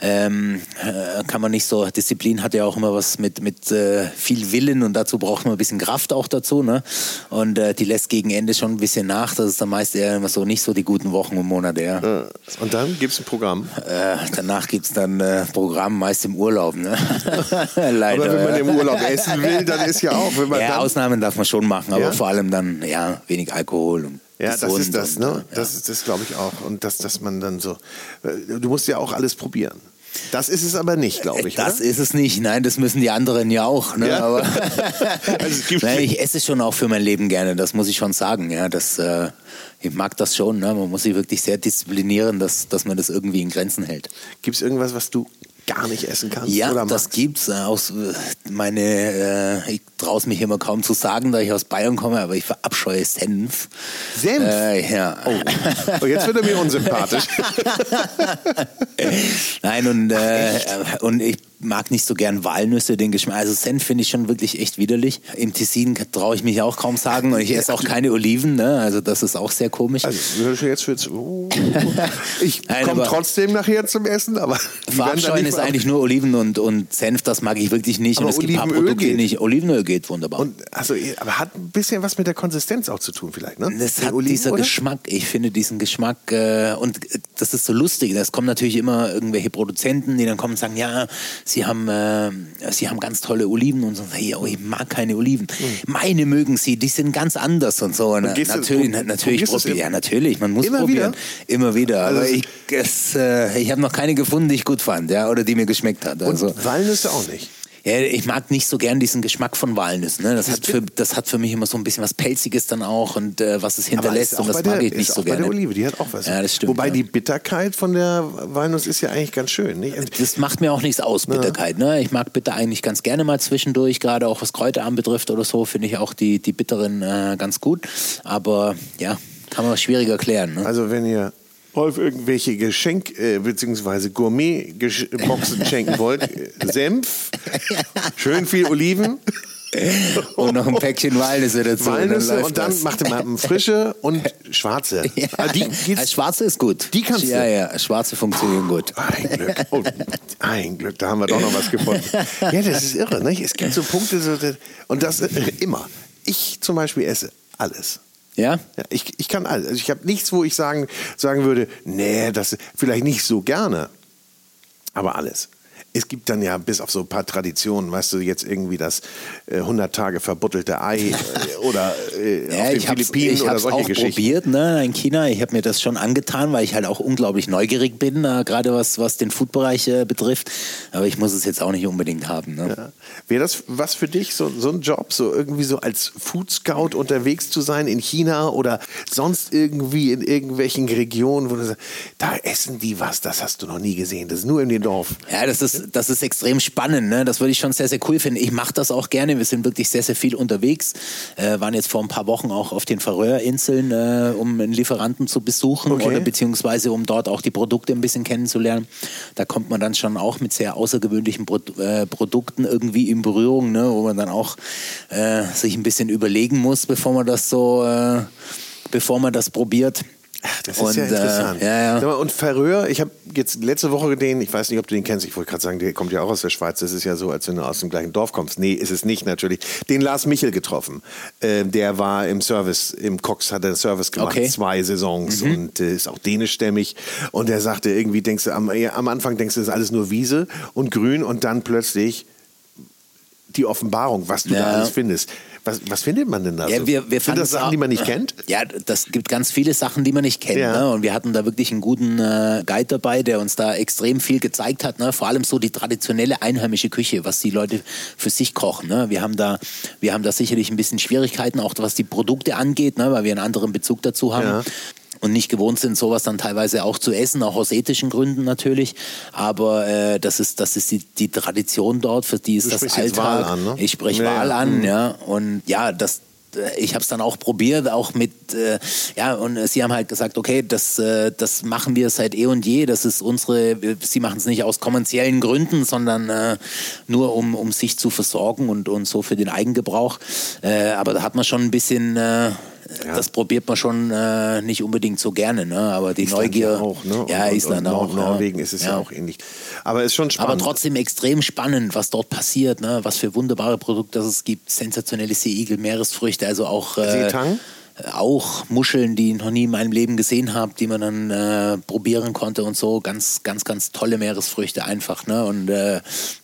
ähm, äh, kann man nicht so. Disziplin hat ja auch immer was mit, mit äh, viel Willen und dazu braucht man ein bisschen Kraft auch dazu. Ne? Und äh, die lässt gegen Ende schon ein bisschen nach. Das ist dann meist eher immer so nicht so die guten Wochen und Monate. Ja. Äh, Und dann gibt es ein Programm. Äh, danach gibt es dann Programm meist im Urlaub. Ne? *laughs* *laughs* Leider. Aber wenn man im Urlaub essen will, dann ist ja auch, wenn man Ja, Ausnahmen darf man schon machen, aber Ja? vor allem dann ja wenig Alkohol und Ja, das ist das, ne? ja. Das ist das, glaube ich auch. Und das, dass man dann so, äh, du musst ja auch alles probieren. Das ist es aber nicht, glaube ich. Das oder? ist es nicht. Nein, das müssen die anderen ja auch. Ne? Ja. Aber *laughs* Also es gibt- Nein, ich esse schon auch für mein Leben gerne. Das muss ich schon sagen. Ja, das, äh, ich mag das schon. Ne? Man muss sich wirklich sehr disziplinieren, dass, dass man das irgendwie in Grenzen hält. Gibt es irgendwas, was du gar nicht essen kannst? Ja, oder das gibt's. Aus, äh, meine, äh, ich traue es mich immer kaum zu sagen, da ich aus Bayern komme, aber ich verabscheue Senf. Senf? Äh, ja. Oh. oh, jetzt wird er mir unsympathisch. *laughs* Nein, und, äh, und ich mag nicht so gern Walnüsse, den Geschmack. Also Senf finde ich schon wirklich echt widerlich. Im Tessin traue ich mich auch kaum sagen und ich esse auch keine Oliven, ne? Also das ist auch sehr komisch. Also, jetzt wird's, *laughs* oh. Ich komme trotzdem nachher zum Essen, aber Verabscheuen ist eigentlich nur Oliven und, und Senf, das mag ich wirklich nicht. Aber und es gibt ein paar Olivenöl Produkte, nicht. Olivenöl geht wunderbar. Und also, aber hat ein bisschen was mit der Konsistenz auch zu tun, vielleicht, ne? Das hat Oliven, dieser oder? Geschmack, ich finde diesen Geschmack, äh, und äh, das ist so lustig, das kommen natürlich immer irgendwelche Produzenten, die dann kommen und sagen, ja, sie haben, äh, sie haben ganz tolle Oliven und so, hey, oh, ich mag keine Oliven. Meine mögen sie, die sind ganz anders und so. Und, Mhm. du- natürlich, natürlich, du es probier, im- ja, natürlich, man muss Immer probieren. wieder? Immer wieder. Also Aber ich, es, äh, ich habe noch keine gefunden, die ich gut fand, ja, oder die mir geschmeckt hat. Also. Und Walnüsse auch nicht. Ja, ich mag nicht so gern diesen Geschmack von Walnüssen. Ne? Das, hat für, das hat für mich immer so ein bisschen was Pelziges dann auch und äh, was es hinterlässt und das bei mag der, ich nicht ist so auch bei gerne. der Olive, die hat auch was. Ja, das stimmt, Wobei ja. die Bitterkeit von der Walnuss ist ja eigentlich ganz schön. Nicht? Das macht mir auch nichts aus, Bitterkeit. Ne? Ich mag Bitter eigentlich ganz gerne mal zwischendurch, gerade auch was Kräuter anbetrifft oder so, finde ich auch die, die bitteren äh, ganz gut. Aber ja, kann man schwieriger klären. Ne? Also wenn ihr Rolf irgendwelche Geschenk- äh, bzw. Gourmet-Boxen *laughs* schenken wollt, Senf, schön viel Oliven, Und noch ein Päckchen Walnüsse dazu. Walnüsse und dann das. macht ihr mal frische und schwarze. *laughs* Ja. Ah, die geht's Schwarze ist gut. Die kannst du? Ja, ja, Schwarze funktionieren gut. Ein Glück. Oh, ein Glück, da haben wir doch noch was gefunden. Ja, das ist irre. Nicht? Es gibt so Punkte, so, und das äh, immer. Ich zum Beispiel esse alles. Ja? Ja, ich, ich kann alles. Also ich habe nichts, wo ich sagen, sagen würde, nee, das vielleicht nicht so gerne. Aber alles. Es gibt dann ja bis auf so ein paar Traditionen, weißt du, jetzt irgendwie das äh, 100 Tage verbuttelte Ei äh, *laughs* oder äh, Ja, auf den Philippinen ich oder solche auch Geschichten. probiert ne, in China. Ich habe mir das schon angetan, weil ich halt auch unglaublich neugierig bin, äh, gerade was, was den Foodbereich äh, betrifft. Aber ich muss es jetzt auch nicht unbedingt haben. Ne? Ja. Wäre das was für dich, so, so ein Job, so irgendwie so als Food Scout unterwegs zu sein in China oder sonst irgendwie in irgendwelchen Regionen, wo du sagst, da essen die was, das hast du noch nie gesehen, das ist nur in dem Dorf. Ja, das ist, das ist extrem spannend. Ne? Das würde ich schon sehr, sehr cool finden. Ich mache das auch gerne. Wir sind wirklich sehr, sehr viel unterwegs. Äh, waren jetzt vor ein paar Wochen auch auf den Färöerinseln, äh, um einen Lieferanten zu besuchen Okay. oder beziehungsweise um dort auch die Produkte ein bisschen kennenzulernen. Da kommt man dann schon auch mit sehr außergewöhnlichen Pro äh, Produkten irgendwie in Berührung, ne? wo man dann auch äh, sich ein bisschen überlegen muss, bevor man das so, äh, bevor man das probiert. *laughs* Das ist und, ja interessant. Äh, ja, ja. Und Ferreur, ich habe jetzt letzte Woche den, ich weiß nicht, ob du den kennst, ich wollte gerade sagen, der kommt ja auch aus der Schweiz. Das ist ja so, als wenn du aus dem gleichen Dorf kommst. Nee, ist es nicht natürlich. Den Lars Michel getroffen. Äh, der war im Service, im Cox hat er Service gemacht, okay. zwei Saisons mhm. und äh, ist auch dänischstämmig. Und er sagte, irgendwie denkst du, am, am Anfang denkst du, das ist alles nur Wiese und Grün und dann plötzlich die Offenbarung, was du ja. da alles findest. Was, was findet man denn da? Ja, wir, wir Sind das Sachen, die man nicht kennt? Ja, das gibt ganz viele Sachen, die man nicht kennt. Ja. Ne? Und wir hatten da wirklich einen guten äh, Guide dabei, der uns da extrem viel gezeigt hat. Ne? Vor allem so die traditionelle einheimische Küche, was die Leute für sich kochen. Ne? Wir, haben da, wir haben da sicherlich ein bisschen Schwierigkeiten, auch was die Produkte angeht, ne? weil wir einen anderen Bezug dazu haben. Ja und nicht gewohnt sind, sowas dann teilweise auch zu essen, auch aus ethischen Gründen natürlich. Aber äh, das ist, das ist die, die Tradition dort, für die ist du das Alltag. An, ne? Ich spreche ja, Wahl an, mhm. ja. Und ja, das, äh, ich habe es dann auch probiert, auch mit, äh, ja, und sie haben halt gesagt, okay, das, äh, das machen wir seit eh und je, das ist unsere, sie machen es nicht aus kommerziellen Gründen, sondern äh, nur um, um sich zu versorgen und, und so für den Eigengebrauch. Äh, aber da hat man schon ein bisschen, äh, ja. das probiert man schon äh, nicht unbedingt so gerne, ne? aber die Island Neugier. Ja, auch, ne? ja und, Island und, auch. Norwegen ja. ist es ja. auch ähnlich. Aber es ist schon spannend. Aber trotzdem extrem spannend, was dort passiert, ne? was für wunderbare Produkte es gibt. Sensationelle Seeigel, Meeresfrüchte, also auch. Äh, Seetang? Auch Muscheln, die ich noch nie in meinem Leben gesehen habe, die man dann äh, probieren konnte und so. Ganz, ganz, ganz tolle Meeresfrüchte einfach. Ne? Und äh,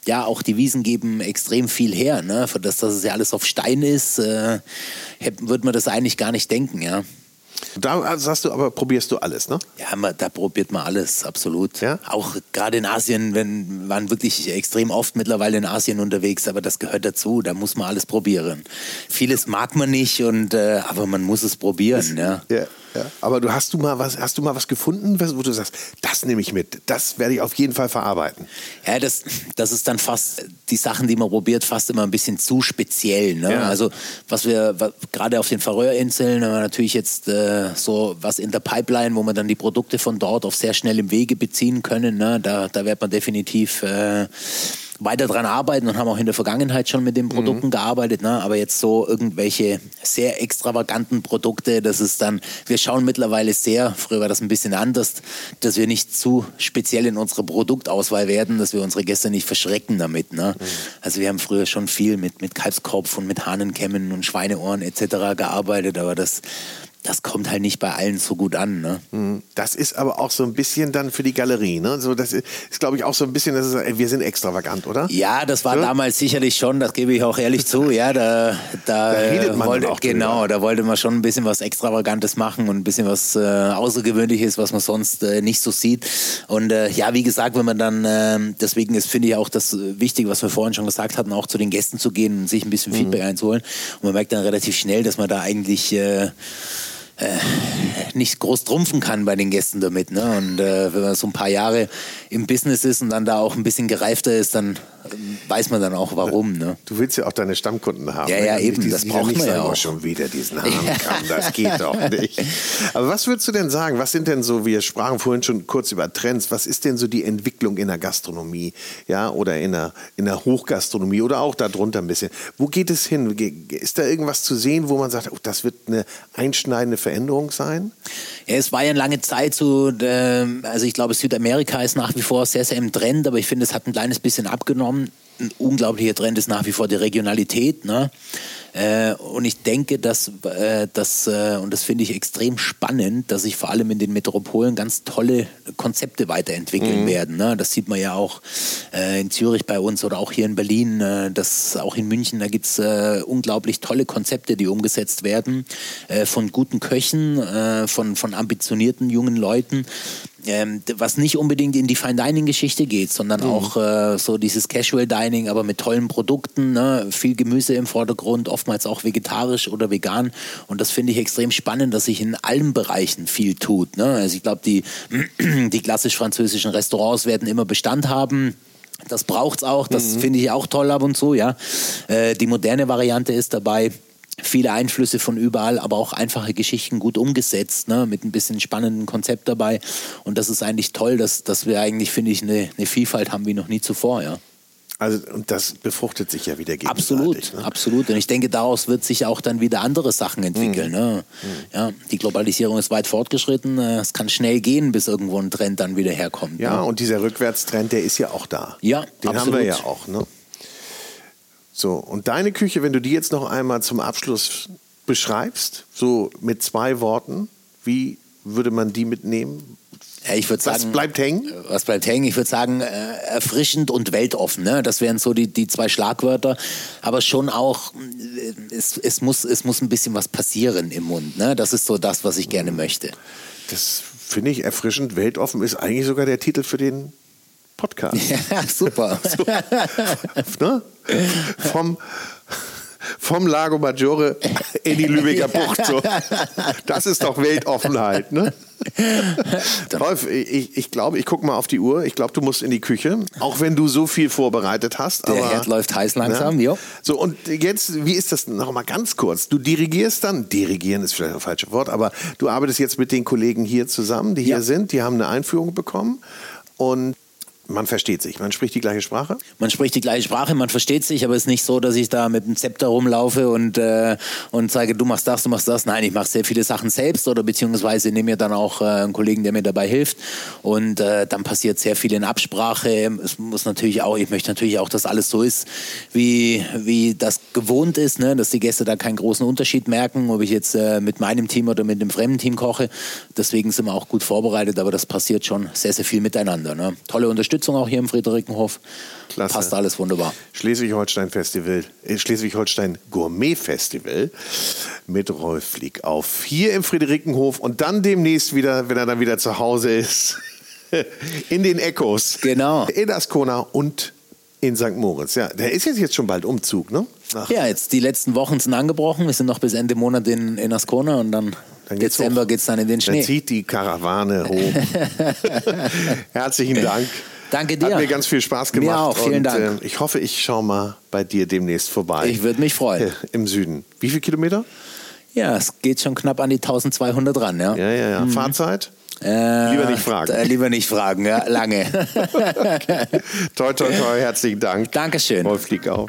ja, auch die Wiesen geben extrem viel her. Ne? Für das, dass es ja alles auf Stein ist, äh, würde man das eigentlich gar nicht denken. Ja. Da sagst du, aber probierst du alles, ne? Ja, da probiert man alles, absolut. Ja? Auch gerade in Asien, wenn waren wirklich extrem oft mittlerweile in Asien unterwegs, aber das gehört dazu, da muss man alles probieren. Vieles mag man nicht, und, äh, aber man muss es probieren, das, ja. ja. Ja, aber du hast du mal was, hast du mal was gefunden, wo du sagst, das nehme ich mit, das werde ich auf jeden Fall verarbeiten. Ja, das, das ist dann fast die Sachen, die man probiert, fast immer ein bisschen zu speziell. Ne? Ja. Also was wir gerade auf den Färöerinseln haben wir natürlich jetzt äh, so was in der Pipeline, wo man dann die Produkte von dort auf sehr schnellem Wege beziehen können. Ne? Da, da wird man definitiv äh, weiter dran arbeiten und haben auch in der Vergangenheit schon mit den Produkten mhm. gearbeitet, ne? aber jetzt so irgendwelche sehr extravaganten Produkte, das ist dann, wir schauen mittlerweile sehr, früher war das ein bisschen anders, dass wir nicht zu speziell in unserer Produktauswahl werden, dass wir unsere Gäste nicht verschrecken damit. Ne? Mhm. Also wir haben früher schon viel mit, mit Kalbskopf und mit Hahnenkämmen und Schweineohren etc. gearbeitet, aber das das kommt halt nicht bei allen so gut an. Ne? Mhm. Das ist aber auch so ein bisschen dann für die Galerie. Ne? So, das ist, glaube ich, auch so ein bisschen, das ist, wir sind extravagant, oder? Ja, das war so? damals sicherlich schon, das gebe ich auch ehrlich zu. Ja, da, da, da redet man wollte, auch Genau, drüber. da wollte man schon ein bisschen was Extravagantes machen und ein bisschen was äh, Außergewöhnliches, was man sonst äh, nicht so sieht. Und äh, ja, wie gesagt, wenn man dann, äh, deswegen ist, finde ich auch das wichtig, was wir vorhin schon gesagt hatten, auch zu den Gästen zu gehen und sich ein bisschen mhm. Feedback einzuholen. Und man merkt dann relativ schnell, dass man da eigentlich äh, nicht groß trumpfen kann bei den Gästen damit. Ne? Und äh, wenn man so ein paar Jahre im Business ist und dann da auch ein bisschen gereifter ist, dann weiß man dann auch warum. Ne? Du willst ja auch deine Stammkunden haben. Ja, ne? ja, eben, das braucht man ja auch. schon wieder diesen *laughs* Hahnkamm, das geht doch nicht. Aber was würdest du denn sagen, was sind denn so, wir sprachen vorhin schon kurz über Trends, was ist denn so die Entwicklung in der Gastronomie, ja, oder in der, in der Hochgastronomie oder auch darunter ein bisschen. Wo geht es hin? Ist da irgendwas zu sehen, wo man sagt, oh, das wird eine einschneidende Veränderung sein? Ja, es war ja lange Zeit so, äh, also ich glaube, Südamerika ist nach wie vor sehr, sehr im Trend, aber ich finde, es hat ein kleines bisschen abgenommen. Ein unglaublicher Trend ist nach wie vor die Regionalität. Ne? Äh, und ich denke, dass, äh, dass äh, und das finde ich extrem spannend, dass sich vor allem in den Metropolen ganz tolle Konzepte weiterentwickeln mhm. werden. Ne? Das sieht man ja auch äh, in Zürich bei uns oder auch hier in Berlin, äh, das auch in München, da gibt es äh, unglaublich tolle Konzepte, die umgesetzt werden von guten Köchen, von, von ambitionierten jungen Leuten ähm, was nicht unbedingt in die Fine Dining Geschichte geht, sondern mhm. auch äh, so dieses Casual Dining, aber mit tollen Produkten, ne? viel Gemüse im Vordergrund, oftmals auch vegetarisch oder vegan. Und das finde ich extrem spannend, dass sich in allen Bereichen viel tut. Ne? Also ich glaube, die, *clears throat* die klassisch französischen Restaurants werden immer Bestand haben. Das braucht's auch, das mhm. finde ich auch toll ab und zu, ja. Äh, die moderne Variante ist dabei viele Einflüsse von überall, aber auch einfache Geschichten gut umgesetzt, ne, mit ein bisschen spannenden Konzept dabei. Und das ist eigentlich toll, dass, dass wir eigentlich, finde ich, eine, eine Vielfalt haben wie noch nie zuvor, ja. Also, und das befruchtet sich ja wieder gegenseitig. Absolut, ne? absolut. Und ich denke, daraus wird sich auch dann wieder andere Sachen entwickeln. Mhm. Ne? Ja, die Globalisierung ist weit fortgeschritten. Äh, Es kann schnell gehen, bis irgendwo ein Trend dann wieder herkommt. Ja, ne? und dieser Rückwärtstrend, der ist ja auch da. Ja, Den haben absolut. wir ja auch. Ne? So, und deine Küche, wenn du die jetzt noch einmal zum Abschluss beschreibst, so mit zwei Worten, wie würde man die mitnehmen? Ja, ich würde Was sagen, bleibt hängen? Was bleibt hängen? Ich würde sagen, äh, erfrischend und weltoffen. Ne? Das wären so die, die zwei Schlagwörter. Aber schon auch, äh, es, es, muss, es muss ein bisschen was passieren im Mund. Ne? Das ist so das, was ich gerne möchte. Das finde ich erfrischend. Weltoffen ist eigentlich sogar der Titel für den Podcast. Ja, super. *laughs* ne? Vom, vom Lago Maggiore in die Lübecker *laughs* Bucht. So. Das ist doch Weltoffenheit. Ne? Rolf, ich, ich glaube, ich gucke mal auf die Uhr. Ich glaube, du musst in die Küche, auch wenn du so viel vorbereitet hast. Der aber, Herd läuft heiß langsam, Ja. jo. So, und jetzt, wie ist das noch mal ganz kurz? Du dirigierst dann, dirigieren ist vielleicht ein falsches Wort, aber du arbeitest jetzt mit den Kollegen hier zusammen, die hier Ja. sind, die haben eine Einführung bekommen und man versteht sich, man spricht die gleiche Sprache. Man spricht die gleiche Sprache, man versteht sich, aber es ist nicht so, dass ich da mit dem Zepter rumlaufe und, äh, und sage, du machst das, du machst das. Nein, ich mache sehr viele Sachen selbst oder beziehungsweise nehme mir dann auch äh, einen Kollegen, der mir dabei hilft. Und äh, dann passiert sehr viel in Absprache. Es muss natürlich auch, ich möchte natürlich auch, dass alles so ist, wie, wie das gewohnt ist, ne? dass die Gäste da keinen großen Unterschied merken, ob ich jetzt äh, mit meinem Team oder mit dem fremden Team koche. Deswegen sind wir auch gut vorbereitet, aber das passiert schon sehr, sehr viel miteinander. Ne? Tolle Unterstützung auch hier im Friederikenhof. Klasse. Passt alles wunderbar. Schleswig-Holstein Festival, äh, Schleswig-Holstein Gourmet Festival mit Rolf Flieg auf. Hier im Friederikenhof und dann demnächst wieder, wenn er dann wieder zu Hause ist, *laughs* in den Echos. Genau. In Ascona und in St. Moritz. Ja, der ist jetzt, jetzt schon bald Umzug, ne? Ach, Ja, jetzt die letzten Wochen sind angebrochen. Wir sind noch bis Ende Monat in, in Ascona und dann, Dann geht's Dezember geht es dann in den Dann Schnee. zieht die Karawane hoch. *laughs* Herzlichen Dank. Danke dir. Hat mir ganz viel Spaß gemacht. Mir auch, vielen und, Dank. Äh, ich hoffe, ich schaue mal bei dir demnächst vorbei. Ich würde mich freuen. Im Süden. Wie viele Kilometer? Ja, es geht schon knapp an die 1200 ran, ja. Ja, ja, ja. Fahrzeit? Äh, Lieber nicht fragen. Äh, lieber nicht fragen, ja, lange. *laughs* Toi, toi, toi, *laughs* herzlichen Dank. Dankeschön. Wolf flieg auf.